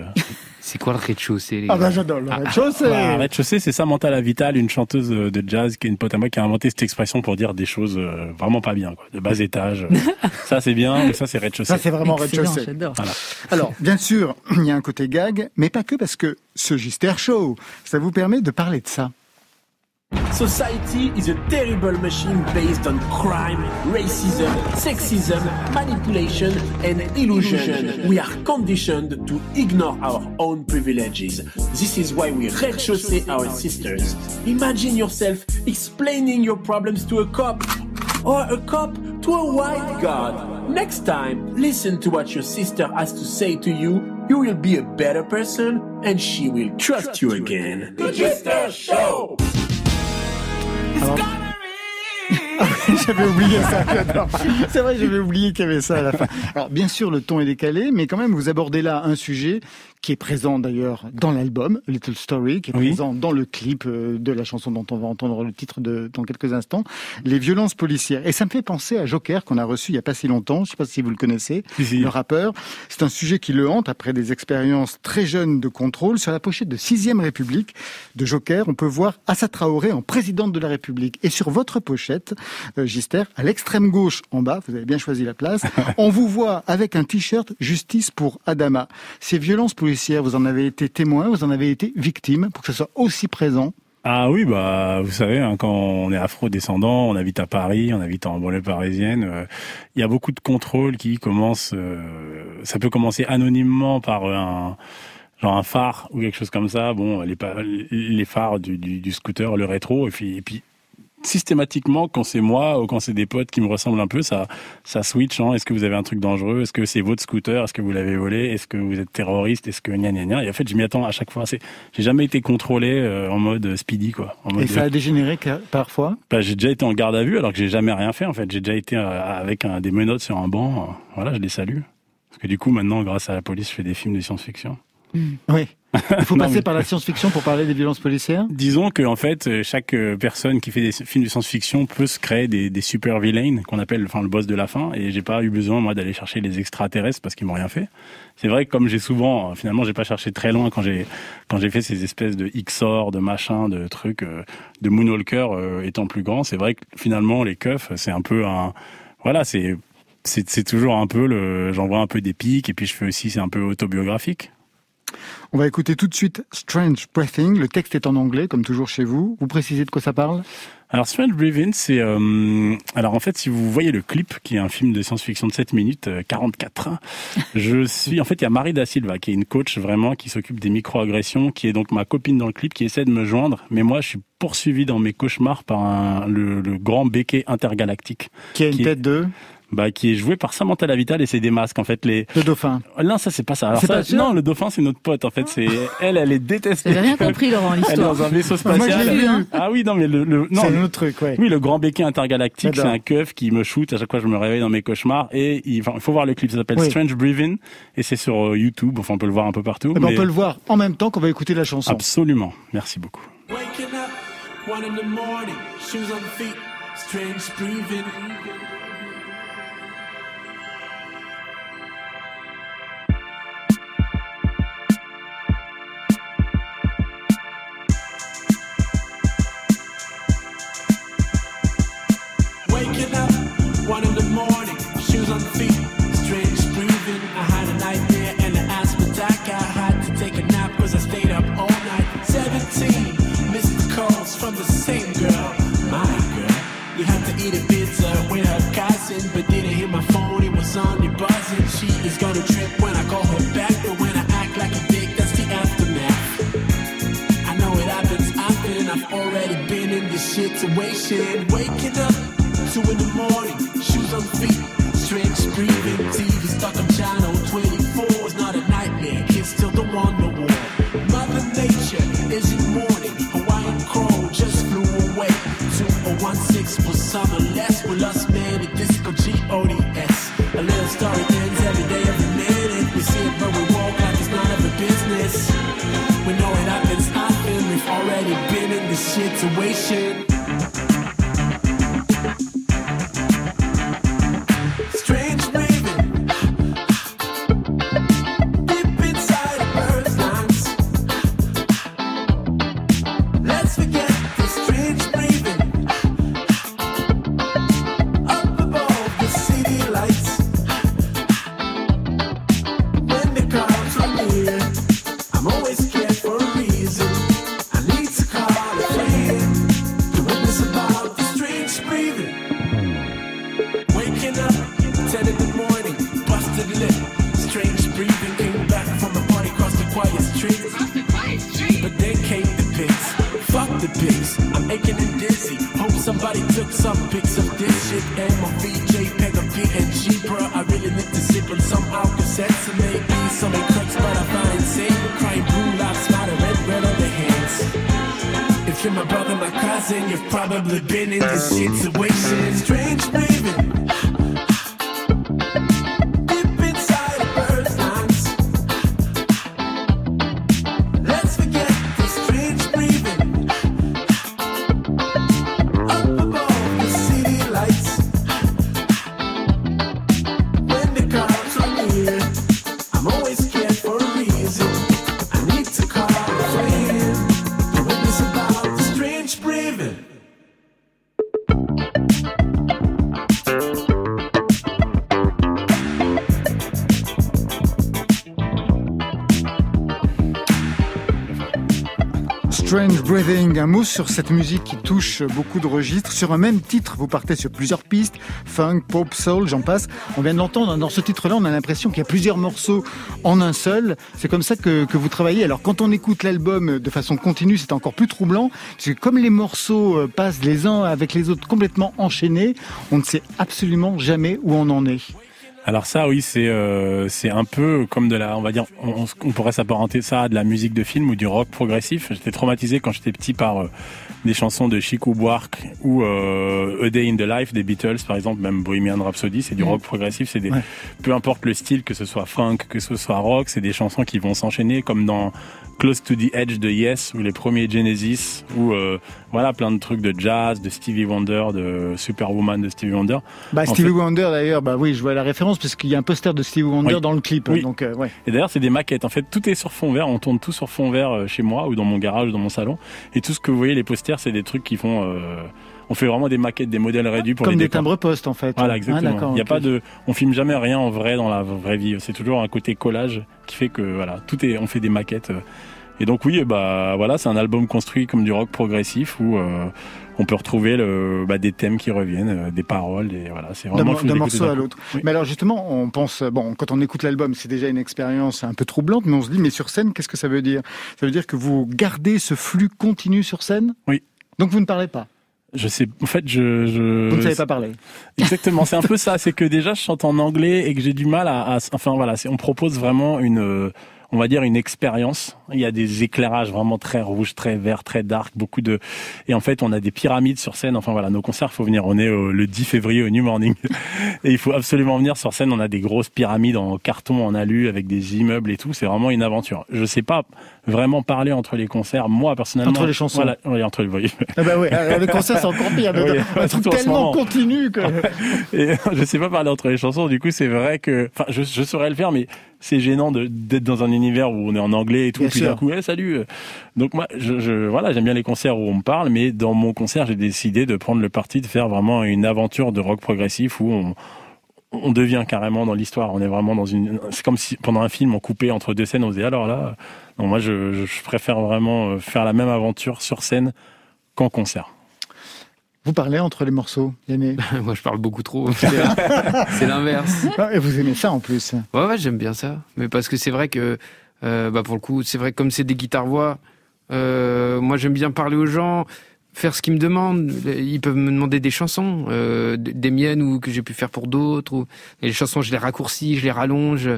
C'est quoi le rez-de-chaussée les Ah bah gars j'adore le rez-de-chaussée. Bah, rez-de-chaussée, c'est Samantha Lavital, une chanteuse de jazz qui est une pote à moi qui a inventé cette expression pour dire des choses euh, vraiment pas bien, quoi. De bas étage. <laughs> ça c'est bien, mais ça c'est rez-de-chaussée. Ça c'est vraiment rez-de-chaussée. Alors, bien sûr, il y a un côté gag, mais pas que parce que ce Gister Show, ça vous permet de parler de ça. Society is a terrible machine based on crime, racism, sexism, manipulation, and illusion. We are conditioned to ignore our own privileges. This is why we rez-chaussée our sisters. Imagine yourself explaining your problems to a cop or a cop to a white god. Next time, listen to what your sister has to say to you. You will be a better person and she will trust you again. The Gister Show! Hello? <laughs> J'avais oublié ça. C'est vrai, j'avais oublié qu'il y avait ça à la fin. Alors, bien sûr, le ton est décalé, mais quand même, vous abordez là un sujet qui est présent d'ailleurs dans l'album, Little Story, qui est Oui. présent dans le clip euh, de la chanson dont on va entendre le titre de, dans quelques instants, les violences policières. Et ça me fait penser à Joker qu'on a reçu il y a pas si longtemps, je sais pas si vous le connaissez, le rappeur. C'est un sujet qui le hante après des expériences très jeunes de contrôle. Sur la pochette de 6 République de Joker, on peut voir Assa Traoré en présidente de la République. Et sur votre pochette, Gister. À l'extrême gauche, en bas, vous avez bien choisi la place, <laughs> on vous voit avec un t-shirt Justice pour Adama. Ces violences policières, vous en avez été témoin, vous en avez été victime, pour que ce soit aussi présent Ah oui, bah vous savez, hein, quand on est afro-descendant, on habite à Paris, on habite en banlieue parisienne, euh, il y a beaucoup de contrôles qui commencent. euh, ça peut commencer anonymement par un genre un phare ou quelque chose comme ça. Bon, les, phares du, du, du scooter, le rétro, et puis et puis systématiquement quand c'est moi ou quand c'est des potes qui me ressemblent un peu, ça ça switch. Hein. Est-ce que vous avez un truc dangereux? Est-ce que c'est votre scooter? Est-ce que vous l'avez volé? Est-ce que vous êtes terroriste? Est-ce que gna gna gna? Et en fait, je m'y attends à chaque fois. J'ai jamais été contrôlé euh, en mode speedy quoi. En mode Et ça a dégénéré parfois? Bah, j'ai déjà été en garde à vue alors que j'ai jamais rien fait en fait. J'ai déjà été euh, avec un, des menottes sur un banc. euh, Voilà, je les salue. Parce que du coup, maintenant, grâce à la police, je fais des films de science-fiction. Oui. Il faut <laughs> Non, passer mais- par la science-fiction pour parler des violences policières? Disons que en fait, euh, chaque euh, personne qui fait des films de science-fiction peut se créer des, des super villains qu'on appelle, enfin, le boss de la fin. Et j'ai pas eu besoin moi d'aller chercher les extraterrestres parce qu'ils m'ont rien fait. C'est vrai que comme j'ai souvent, euh, finalement, j'ai pas cherché très loin quand j'ai quand j'ai fait ces espèces de XOR, de machin, de trucs, de Moonwalker euh, étant plus grand. C'est vrai que finalement, les keufs, c'est un peu un, voilà, c'est c'est c'est toujours un peu le, j'envoie un peu des pics et puis je fais aussi, c'est un peu autobiographique. On va écouter tout de suite Strange Breathing. Le texte est en anglais, comme toujours chez vous. Vous précisez de quoi ça parle? Alors Strange Breathing, c'est euh, alors en fait si vous voyez le clip qui est un film de science-fiction de 7 minutes euh, 44, <laughs> je suis en fait il y a Marie da Silva qui est une coach vraiment qui s'occupe des microagressions, qui est donc ma copine dans le clip qui essaie de me joindre, mais moi je suis poursuivi dans mes cauchemars par un, le, le grand béquet intergalactique Qui a une Qui est- tête de, bah qui est joué par Samantha Lavital et c'est des masques en fait les de dauphin. non ça c'est pas ça alors C'est ça- pas sûr non le dauphin c'est notre pote en fait c'est elle elle est détestée J'avais rien compris, Laurent, elle est l'histoire. dans un vaisseau Moi, spatial l'ai vu, hein. ah oui non mais le, le non C'est le- truc, ouais. oui, le grand béquet intergalactique, c'est un keuf qui me shoot à chaque fois que je me réveille dans mes cauchemars. Et il, enfin, faut voir le clip, ça s'appelle Oui. Strange Breathing, et c'est sur euh, YouTube. Enfin, on peut le voir un peu partout. Eh ben, mais- on peut le voir en même temps qu'on va écouter la chanson. Absolument. Merci beaucoup. Waking up, one in the morning, shoes on feet, strange breathing. From the same girl, my girl. We had to eat a pizza with her cousin, but didn't hear my phone, it was on the buzzing. She is gonna trip when I call her back, but when I act like a dick, that's the aftermath. I know it happens often. I've already been in this situation. Waking up, two in the morning, shoes on feet, situation. Breathing, un mot sur cette musique qui touche beaucoup de registres. Sur un même titre, vous partez sur plusieurs pistes, funk, pop, soul, j'en passe. On vient de l'entendre, dans ce titre-là, on a l'impression qu'il y a plusieurs morceaux en un seul. C'est comme ça que, que vous travaillez. Alors quand on écoute l'album de façon continue, c'est encore plus troublant. Parce que comme les morceaux euh, passent les uns avec les autres complètement enchaînés, on ne sait absolument jamais où on en est. Alors ça, oui, c'est euh, c'est un peu comme de la, on va dire, on, on pourrait s'apparenter ça à de la musique de film ou du rock progressif. J'étais traumatisé quand j'étais petit par euh, des chansons de Chico Buarque ou euh, A Day in the Life des Beatles, par exemple, même Bohemian Rhapsody, c'est du rock progressif. C'est des, Ouais. peu importe le style, que ce soit funk, que ce soit rock, c'est des chansons qui vont s'enchaîner comme dans Close to the Edge de Yes ou les premiers Genesis ou euh, voilà plein de trucs de jazz, de Stevie Wonder, de Superwoman de Stevie Wonder. Bah, Stevie fait- Wonder d'ailleurs, bah oui, je vois la référence parce qu'il y a un poster de Stevie Wonder Oui. dans le clip. Oui. Donc, euh, ouais. Et d'ailleurs, c'est des maquettes. En fait, tout est sur fond vert. On tourne tout sur fond vert euh, chez moi ou dans mon garage, dans mon salon. Et tout ce que vous voyez, les posters, c'est des trucs qui font. euh, on fait vraiment des maquettes, des modèles réduits pour Comme les des décors. timbres postes en fait. Voilà, Ah, exactement. d'accord, Il y a pas de, on filme jamais rien en vrai dans la vraie vie. C'est toujours un côté collage qui fait que voilà, tout est, on fait des maquettes. Et donc oui, bah voilà, c'est un album construit comme du rock progressif où euh, on peut retrouver le, bah, des thèmes qui reviennent, euh, des paroles, et voilà, c'est d'un vraiment d'un morceau à l'autre. Oui. Mais alors justement, on pense, bon, quand on écoute l'album, c'est déjà une expérience un peu troublante, mais on se dit, mais sur scène, qu'est-ce que ça veut dire? Ça veut dire que vous gardez ce flux continu sur scène? Oui. Donc vous ne parlez pas, Je sais, en fait, je, je vous ne savez pas parler. <laughs> Exactement, c'est un peu ça. C'est que déjà, je chante en anglais et que j'ai du mal à. à- enfin voilà, on propose vraiment une, euh, on va dire une expérience. Il y a des éclairages vraiment très rouges, très verts, très dark, beaucoup de. Et en fait, on a des pyramides sur scène. Enfin voilà, nos concerts, faut venir. On est euh, le 10 février au New Morning <laughs> et il faut absolument venir sur scène. On a des grosses pyramides en carton, en alu, avec des immeubles et tout. C'est vraiment une aventure. Je sais pas vraiment parler entre les concerts. Moi personnellement, Entre les chansons. Voilà, oui, entre les. oui. Ah bah ouais, alors le concert c'est encore pire, <laughs> Oui, un truc tellement continu que. <laughs> Et je sais pas parler entre les chansons, du coup c'est vrai que, enfin je, je saurais le faire, mais c'est gênant d'être dans un univers où on est en anglais et tout, Bien puis d'un coup, eh, salut. Donc moi, je, je voilà, j'aime bien les concerts où on me parle, mais dans mon concert, j'ai décidé de prendre le parti de faire vraiment une aventure de rock progressif où on on devient carrément dans l'histoire. On est vraiment dans une. C'est comme si pendant un film on coupait entre deux scènes, on faisait alors là. Non, moi je, je, je préfère vraiment euh, faire la même aventure sur scène qu'en concert. Vous parlez entre les morceaux, Yanné. <laughs> Moi, je parle beaucoup trop. <laughs> c'est l'inverse. Ah, Et vous aimez ça en plus. Ouais, ouais, j'aime bien ça. Mais parce que c'est vrai que, euh, bah, pour le coup, c'est vrai que comme c'est des guitares-voix, euh, moi, j'aime bien parler aux gens, faire ce qu'ils me demandent. Ils peuvent me demander des chansons, euh, des miennes ou que j'ai pu faire pour d'autres. Ou... Et les chansons, je les raccourcis, je les rallonge.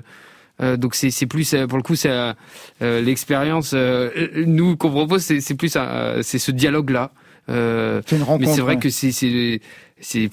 Euh, donc c'est c'est plus euh, pour le coup c'est euh, euh, l'expérience euh, nous qu'on propose c'est c'est plus euh, c'est ce dialogue là euh, C'est une rencontre. mais c'est vrai ouais. que c'est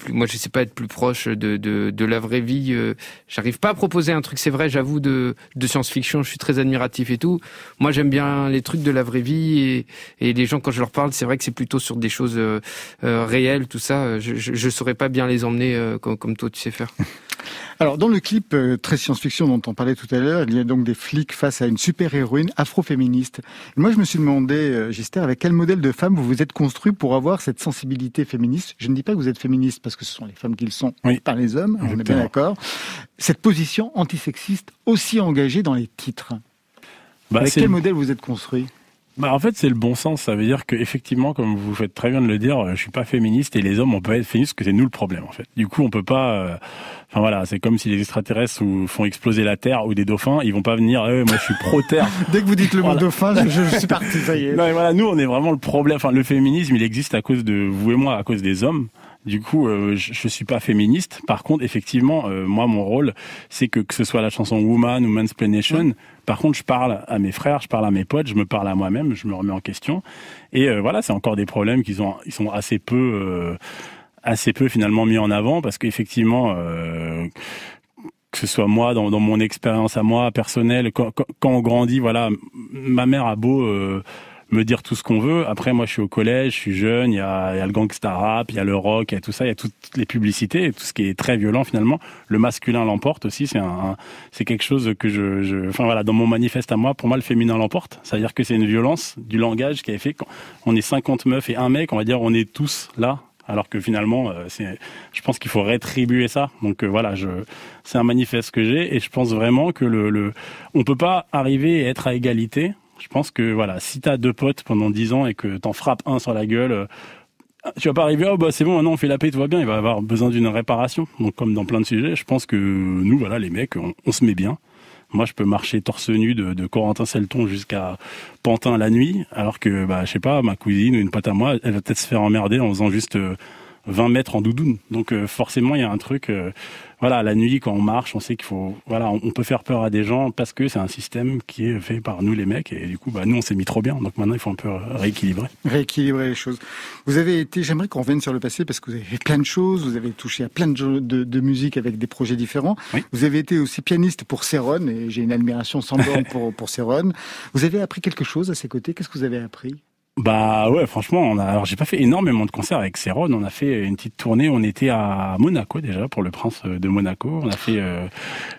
moi je sais pas être plus proche de la vraie vie euh, j'arrive pas à proposer un truc c'est vrai j'avoue de science-fiction je suis très admiratif et tout. Moi j'aime bien les trucs de la vraie vie et les gens quand je leur parle c'est vrai que c'est plutôt sur des choses euh, euh, réelles tout ça. Je, je saurais pas bien les emmener comme toi tu sais faire. <laughs> Alors, dans le clip très science-fiction dont on parlait tout à l'heure, il y a donc des flics face à une super-héroïne afro-féministe. Moi, je me suis demandé, euh, Gister, avec quel modèle de femme vous vous êtes construit pour avoir cette sensibilité féministe. Je ne dis pas que vous êtes féministe, parce que ce sont les femmes qui le sont, Oui. pas les hommes, on est bien d'accord. Cette position antisexiste aussi engagée dans les titres. Bah, avec quel le- modèle vous êtes construit Bah en fait c'est le bon sens, ça veut dire que effectivement comme vous faites très bien de le dire, euh, je suis pas féministe et les hommes on peut être féministes parce que c'est nous le problème en fait. Du coup on peut pas, euh, enfin voilà c'est comme si les extraterrestres font exploser la Terre ou des dauphins, ils vont pas venir, Eh, moi je suis pro Terre. <laughs> Dès que vous dites le mot Voilà. dauphin, je, je suis parti, ça y est. <laughs> non mais voilà nous on est vraiment le problème. Enfin le féminisme il existe à cause de vous et moi, à cause des hommes. Du coup, euh, je, je suis pas féministe. Par contre, effectivement, euh, moi, mon rôle, c'est que que ce soit la chanson Woman ou Mansplanation, par contre, je parle à mes frères, je parle à mes potes, je me parle à moi-même, je me remets en question. Et euh, voilà, c'est encore des problèmes qui sont, ils sont assez peu, euh, assez peu finalement mis en avant parce qu'effectivement. Euh, que ce soit moi dans, dans mon expérience à moi personnelle quand, quand, on grandit voilà ma mère a beau euh, me dire tout ce qu'on veut après moi je suis au collège je suis jeune il y a, le gangsta rap il y a le rock il y a tout ça il y a toutes les publicités et tout ce qui est très violent finalement le masculin l'emporte aussi c'est un, c'est quelque chose que je, je enfin voilà dans mon manifeste à moi pour moi le féminin l'emporte c'est à dire que c'est une violence du langage qui a fait quand on est 50 meufs et un mec on va dire on est tous là alors que finalement, euh, c'est, je pense qu'il faut rétribuer ça. Donc euh, voilà, je, c'est un manifeste que j'ai et je pense vraiment que le, le, on peut pas arriver et être à égalité. Je pense que voilà, si t'as deux potes pendant dix ans et que t'en frappes un sur la gueule, euh, tu vas pas arriver, oh bah c'est bon, maintenant on fait la paix, tout va bien, il va avoir besoin d'une réparation. Donc comme dans plein de sujets, je pense que nous, voilà, les mecs, on, se met bien. Moi, je peux marcher torse nu de, de Corentin-Selton jusqu'à Pantin la nuit, alors que, bah, je sais pas, ma cousine ou une pote à moi, elle va peut-être se faire emmerder en faisant juste euh, 20 mètres en doudoune. Donc euh, forcément, il y a un truc. euh, voilà, la nuit quand on marche, on sait qu'il faut. Voilà, on, peut faire peur à des gens parce que c'est un système qui est fait par nous les mecs et du coup, bah nous on s'est mis trop bien. Donc maintenant, il faut un peu rééquilibrer. Rééquilibrer les choses. Vous avez été, j'aimerais qu'on revienne sur le passé parce que vous avez fait plein de choses, vous avez touché à plein de, de, de musique avec des projets différents. Oui. Vous avez été aussi pianiste pour Céron et j'ai une admiration sans borne <laughs> pour, pour Céron. Vous avez appris quelque chose à ses côtés? Qu'est-ce que vous avez appris? Bah ouais, franchement, on a. Alors j'ai pas fait énormément de concerts avec Céron. On a fait une petite tournée. On était à Monaco déjà pour le Prince de Monaco. On a fait euh,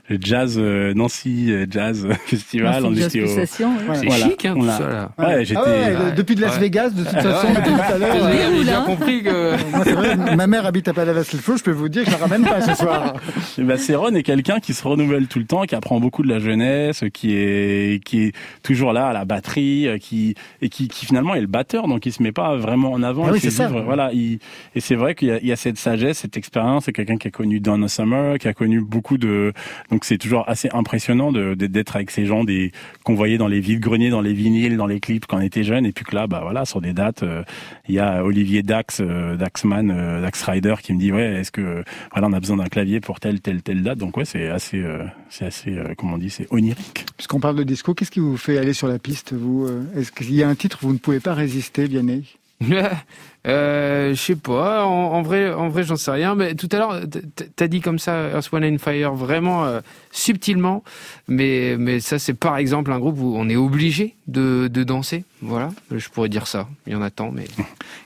le Jazz euh, Nancy euh, Jazz <laughs> Festival. Merci, on Jazz était au- ouais. C'est Voilà, chic, hein, on tout a- ça, là. Ouais, j'étais. Ah ouais, ouais. depuis de Las Ouais. depuis de toute façon, depuis tout à l'heure. J'ai euh, bien compris que. Moi, c'est vrai, ma mère habite à Palavas-le-Feu, je peux vous dire que je la ramène pas ce soir. <laughs> Ben, Céron est quelqu'un qui se renouvelle tout le temps, qui apprend beaucoup de la jeunesse, qui est qui est toujours là à la batterie, euh, qui et qui, qui finalement est le batteur, donc il se met pas vraiment en avant. Ah oui, c'est ça. Voilà, il, et c'est vrai qu'il y a, il y a cette sagesse, cette expérience. C'est quelqu'un qui a connu Donna Summer, qui a connu beaucoup de. Donc c'est toujours assez impressionnant de de- d'être avec ces gens des qu'on voyait dans les vides greniers, dans les vinyles, dans les clips quand on était jeune, et puis que là, bah voilà, sur des dates, euh, il y a Olivier Dax, euh, Daxman, euh, Dax Rider, qui me dit ouais, est-ce que voilà, on a besoin d'un clavier pour telle telle telle date? Donc ouais, c'est assez, euh, c'est assez, euh, comment on dit, c'est onirique. Puisqu'on parle de disco, qu'est-ce qui vous fait aller sur la piste, vous Est-ce qu'il y a un titre où vous ne pouvez pas résister, Vianney? <laughs> Euh, je sais pas. En, en vrai, en vrai, j'en sais rien. Mais tout à l'heure, t'as dit comme ça, Earth, Wind and Fire, vraiment euh, subtilement. Mais, mais ça, c'est par exemple un groupe où on est obligé de, de danser. Voilà. Je pourrais dire ça. Il y en a tant, mais.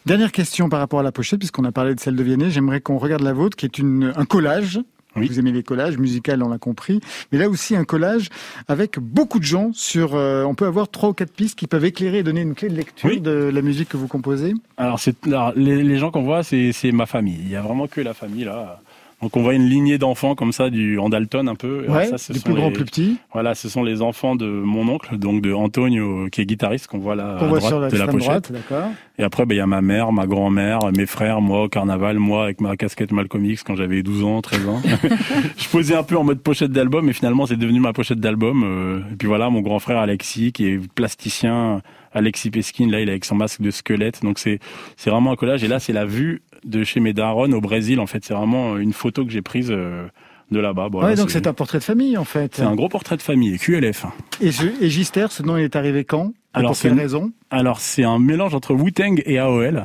Dernière question par rapport à la pochette, puisqu'on a parlé de celle de Vianney. J'aimerais qu'on regarde la vôtre, qui est une, un collage. Oui. Vous aimez les collages, musical, on l'a compris. Mais là aussi, un collage avec beaucoup de gens sur... euh, on peut avoir trois ou quatre pistes qui peuvent éclairer et donner une clé de lecture Oui. de la musique que vous composez. Alors, c'est, alors, les, les gens qu'on voit, c'est, c'est ma famille. Il y a vraiment que la famille là. Donc on voit une lignée d'enfants comme ça du en Dalton un peu. Ouais, ça, ce du plus grand, les- plus petit. Voilà, ce sont les enfants de mon oncle, donc de Antonio, qui est guitariste, qu'on voit là Qu'on à voit droite sur la de la pochette. droite, d'accord. Et après, ben, il y a ma mère, ma grand-mère, mes frères, moi au carnaval, moi avec ma casquette Malcolm X quand j'avais 12 ans, 13 ans. <laughs> je posais un peu en mode pochette d'album, mais finalement c'est devenu ma pochette d'album. euh, Et puis voilà, mon grand frère Alexis, qui est plasticien, Alexis Peskin, là il est avec son masque de squelette. Donc c'est c'est vraiment un collage. Et là c'est la vue de chez mes darons au Brésil. En fait, c'est vraiment une photo que j'ai prise euh, de là-bas. Ouais, donc c'est un portrait de famille, en fait. c'est un gros portrait de famille, QLF. Et, ce, et Gister, ce nom il est arrivé quand Et Alors, Pour c'est quelle une- raison? Alors c'est un mélange entre Wu-Tang et AOL.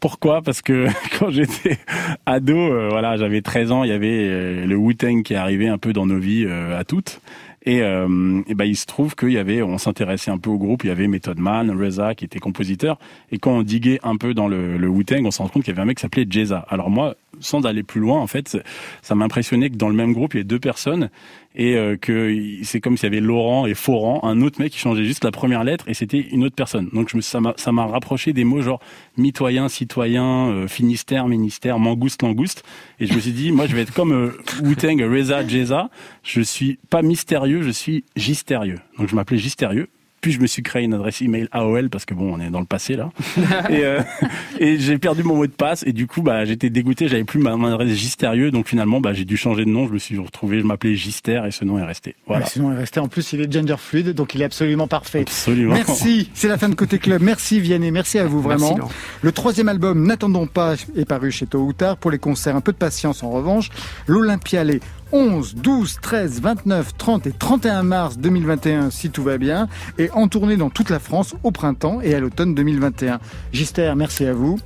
Pourquoi? Parce que <laughs> quand j'étais ado, euh, voilà, j'avais 13 ans, il y avait euh, le Wu-Tang qui est arrivé un peu dans nos vies euh, à toutes. Et, euh, et ben il se trouve qu'il y avait, on s'intéressait un peu au groupe. Il y avait Method Man, Reza qui était compositeur. Et quand on diguait un peu dans le, le Wu-Tang, on se rend compte qu'il y avait un mec qui s'appelait Jeza. Alors moi, sans aller plus loin, en fait, ça m'impressionnait que dans le même groupe, il y ait deux personnes et euh, que c'est comme s'il y avait Laurent et Foran, un autre mec qui changeait juste la première lettre et c'était une autre personne. Donc je me, ça m'a ça m'a rapproché des mots genre mitoyen, citoyen, euh, Finistère, ministère, mangouste, langouste. Et je me suis dit, moi je vais être comme euh, Wu-Tang, Reza, Jeza. Je suis pas mystérieux, je suis gistérieux. Donc je m'appelais Gistérieux. Puis je me suis créé une adresse email AOL parce que bon, on est dans le passé là. et euh, <laughs> et j'ai perdu mon mot de passe et du coup bah j'étais dégoûté, j'avais plus ma, mon adresse Gistérieux. Donc finalement bah j'ai dû changer de nom. Je me suis retrouvé, je m'appelais Gister et ce nom est resté. Voilà. Sinon, il est resté. En plus, il est gender fluide, donc il est absolument parfait. Absolument. Merci, c'est la fin de Côté Club. Merci Vianney, merci à vous vraiment. Merci, le troisième album, N'attendons pas, est paru chez Tôt ou Tard. Pour les concerts, un peu de patience en revanche. L'Olympia les 11, 12, 13, 29, 30 et 31 mars 2021, si tout va bien, et en tournée dans toute la France au printemps et à l'automne 2021. Gister, merci à vous.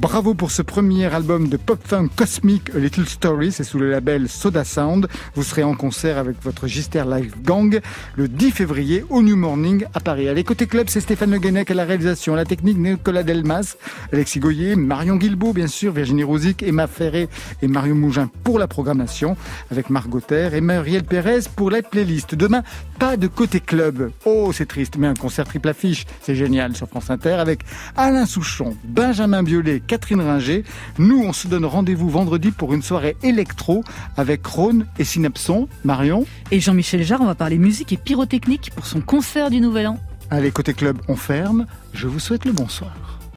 Bravo pour ce premier album de pop funk cosmique A Little Story, c'est sous le label Soda Sound. Vous serez en concert avec votre Gister Live Gang le 10 février au New Morning à Paris. Allez, côté club, c'est Stéphane Le Guenec à la réalisation, à la technique Nicolas Delmas, Alexis Goyer, Marion Guilbault, bien sûr, Virginie Rosic, Emma Ferré et Mario Mougin pour la programmation, avec Margot Terre et Muriel Pérez pour les playlists. Demain, pas de côté club. Oh, c'est triste, mais un concert triple affiche, c'est génial sur France Inter avec Alain Souchon, Benjamin Biolay, Catherine Ringer. Nous, on se donne rendez-vous vendredi pour une soirée électro avec Rhône et Synapson. Marion Et Jean-Michel Jarre, on va parler musique et pyrotechnique pour son concert du Nouvel An. Allez, côté club, on ferme. Je vous souhaite le bonsoir.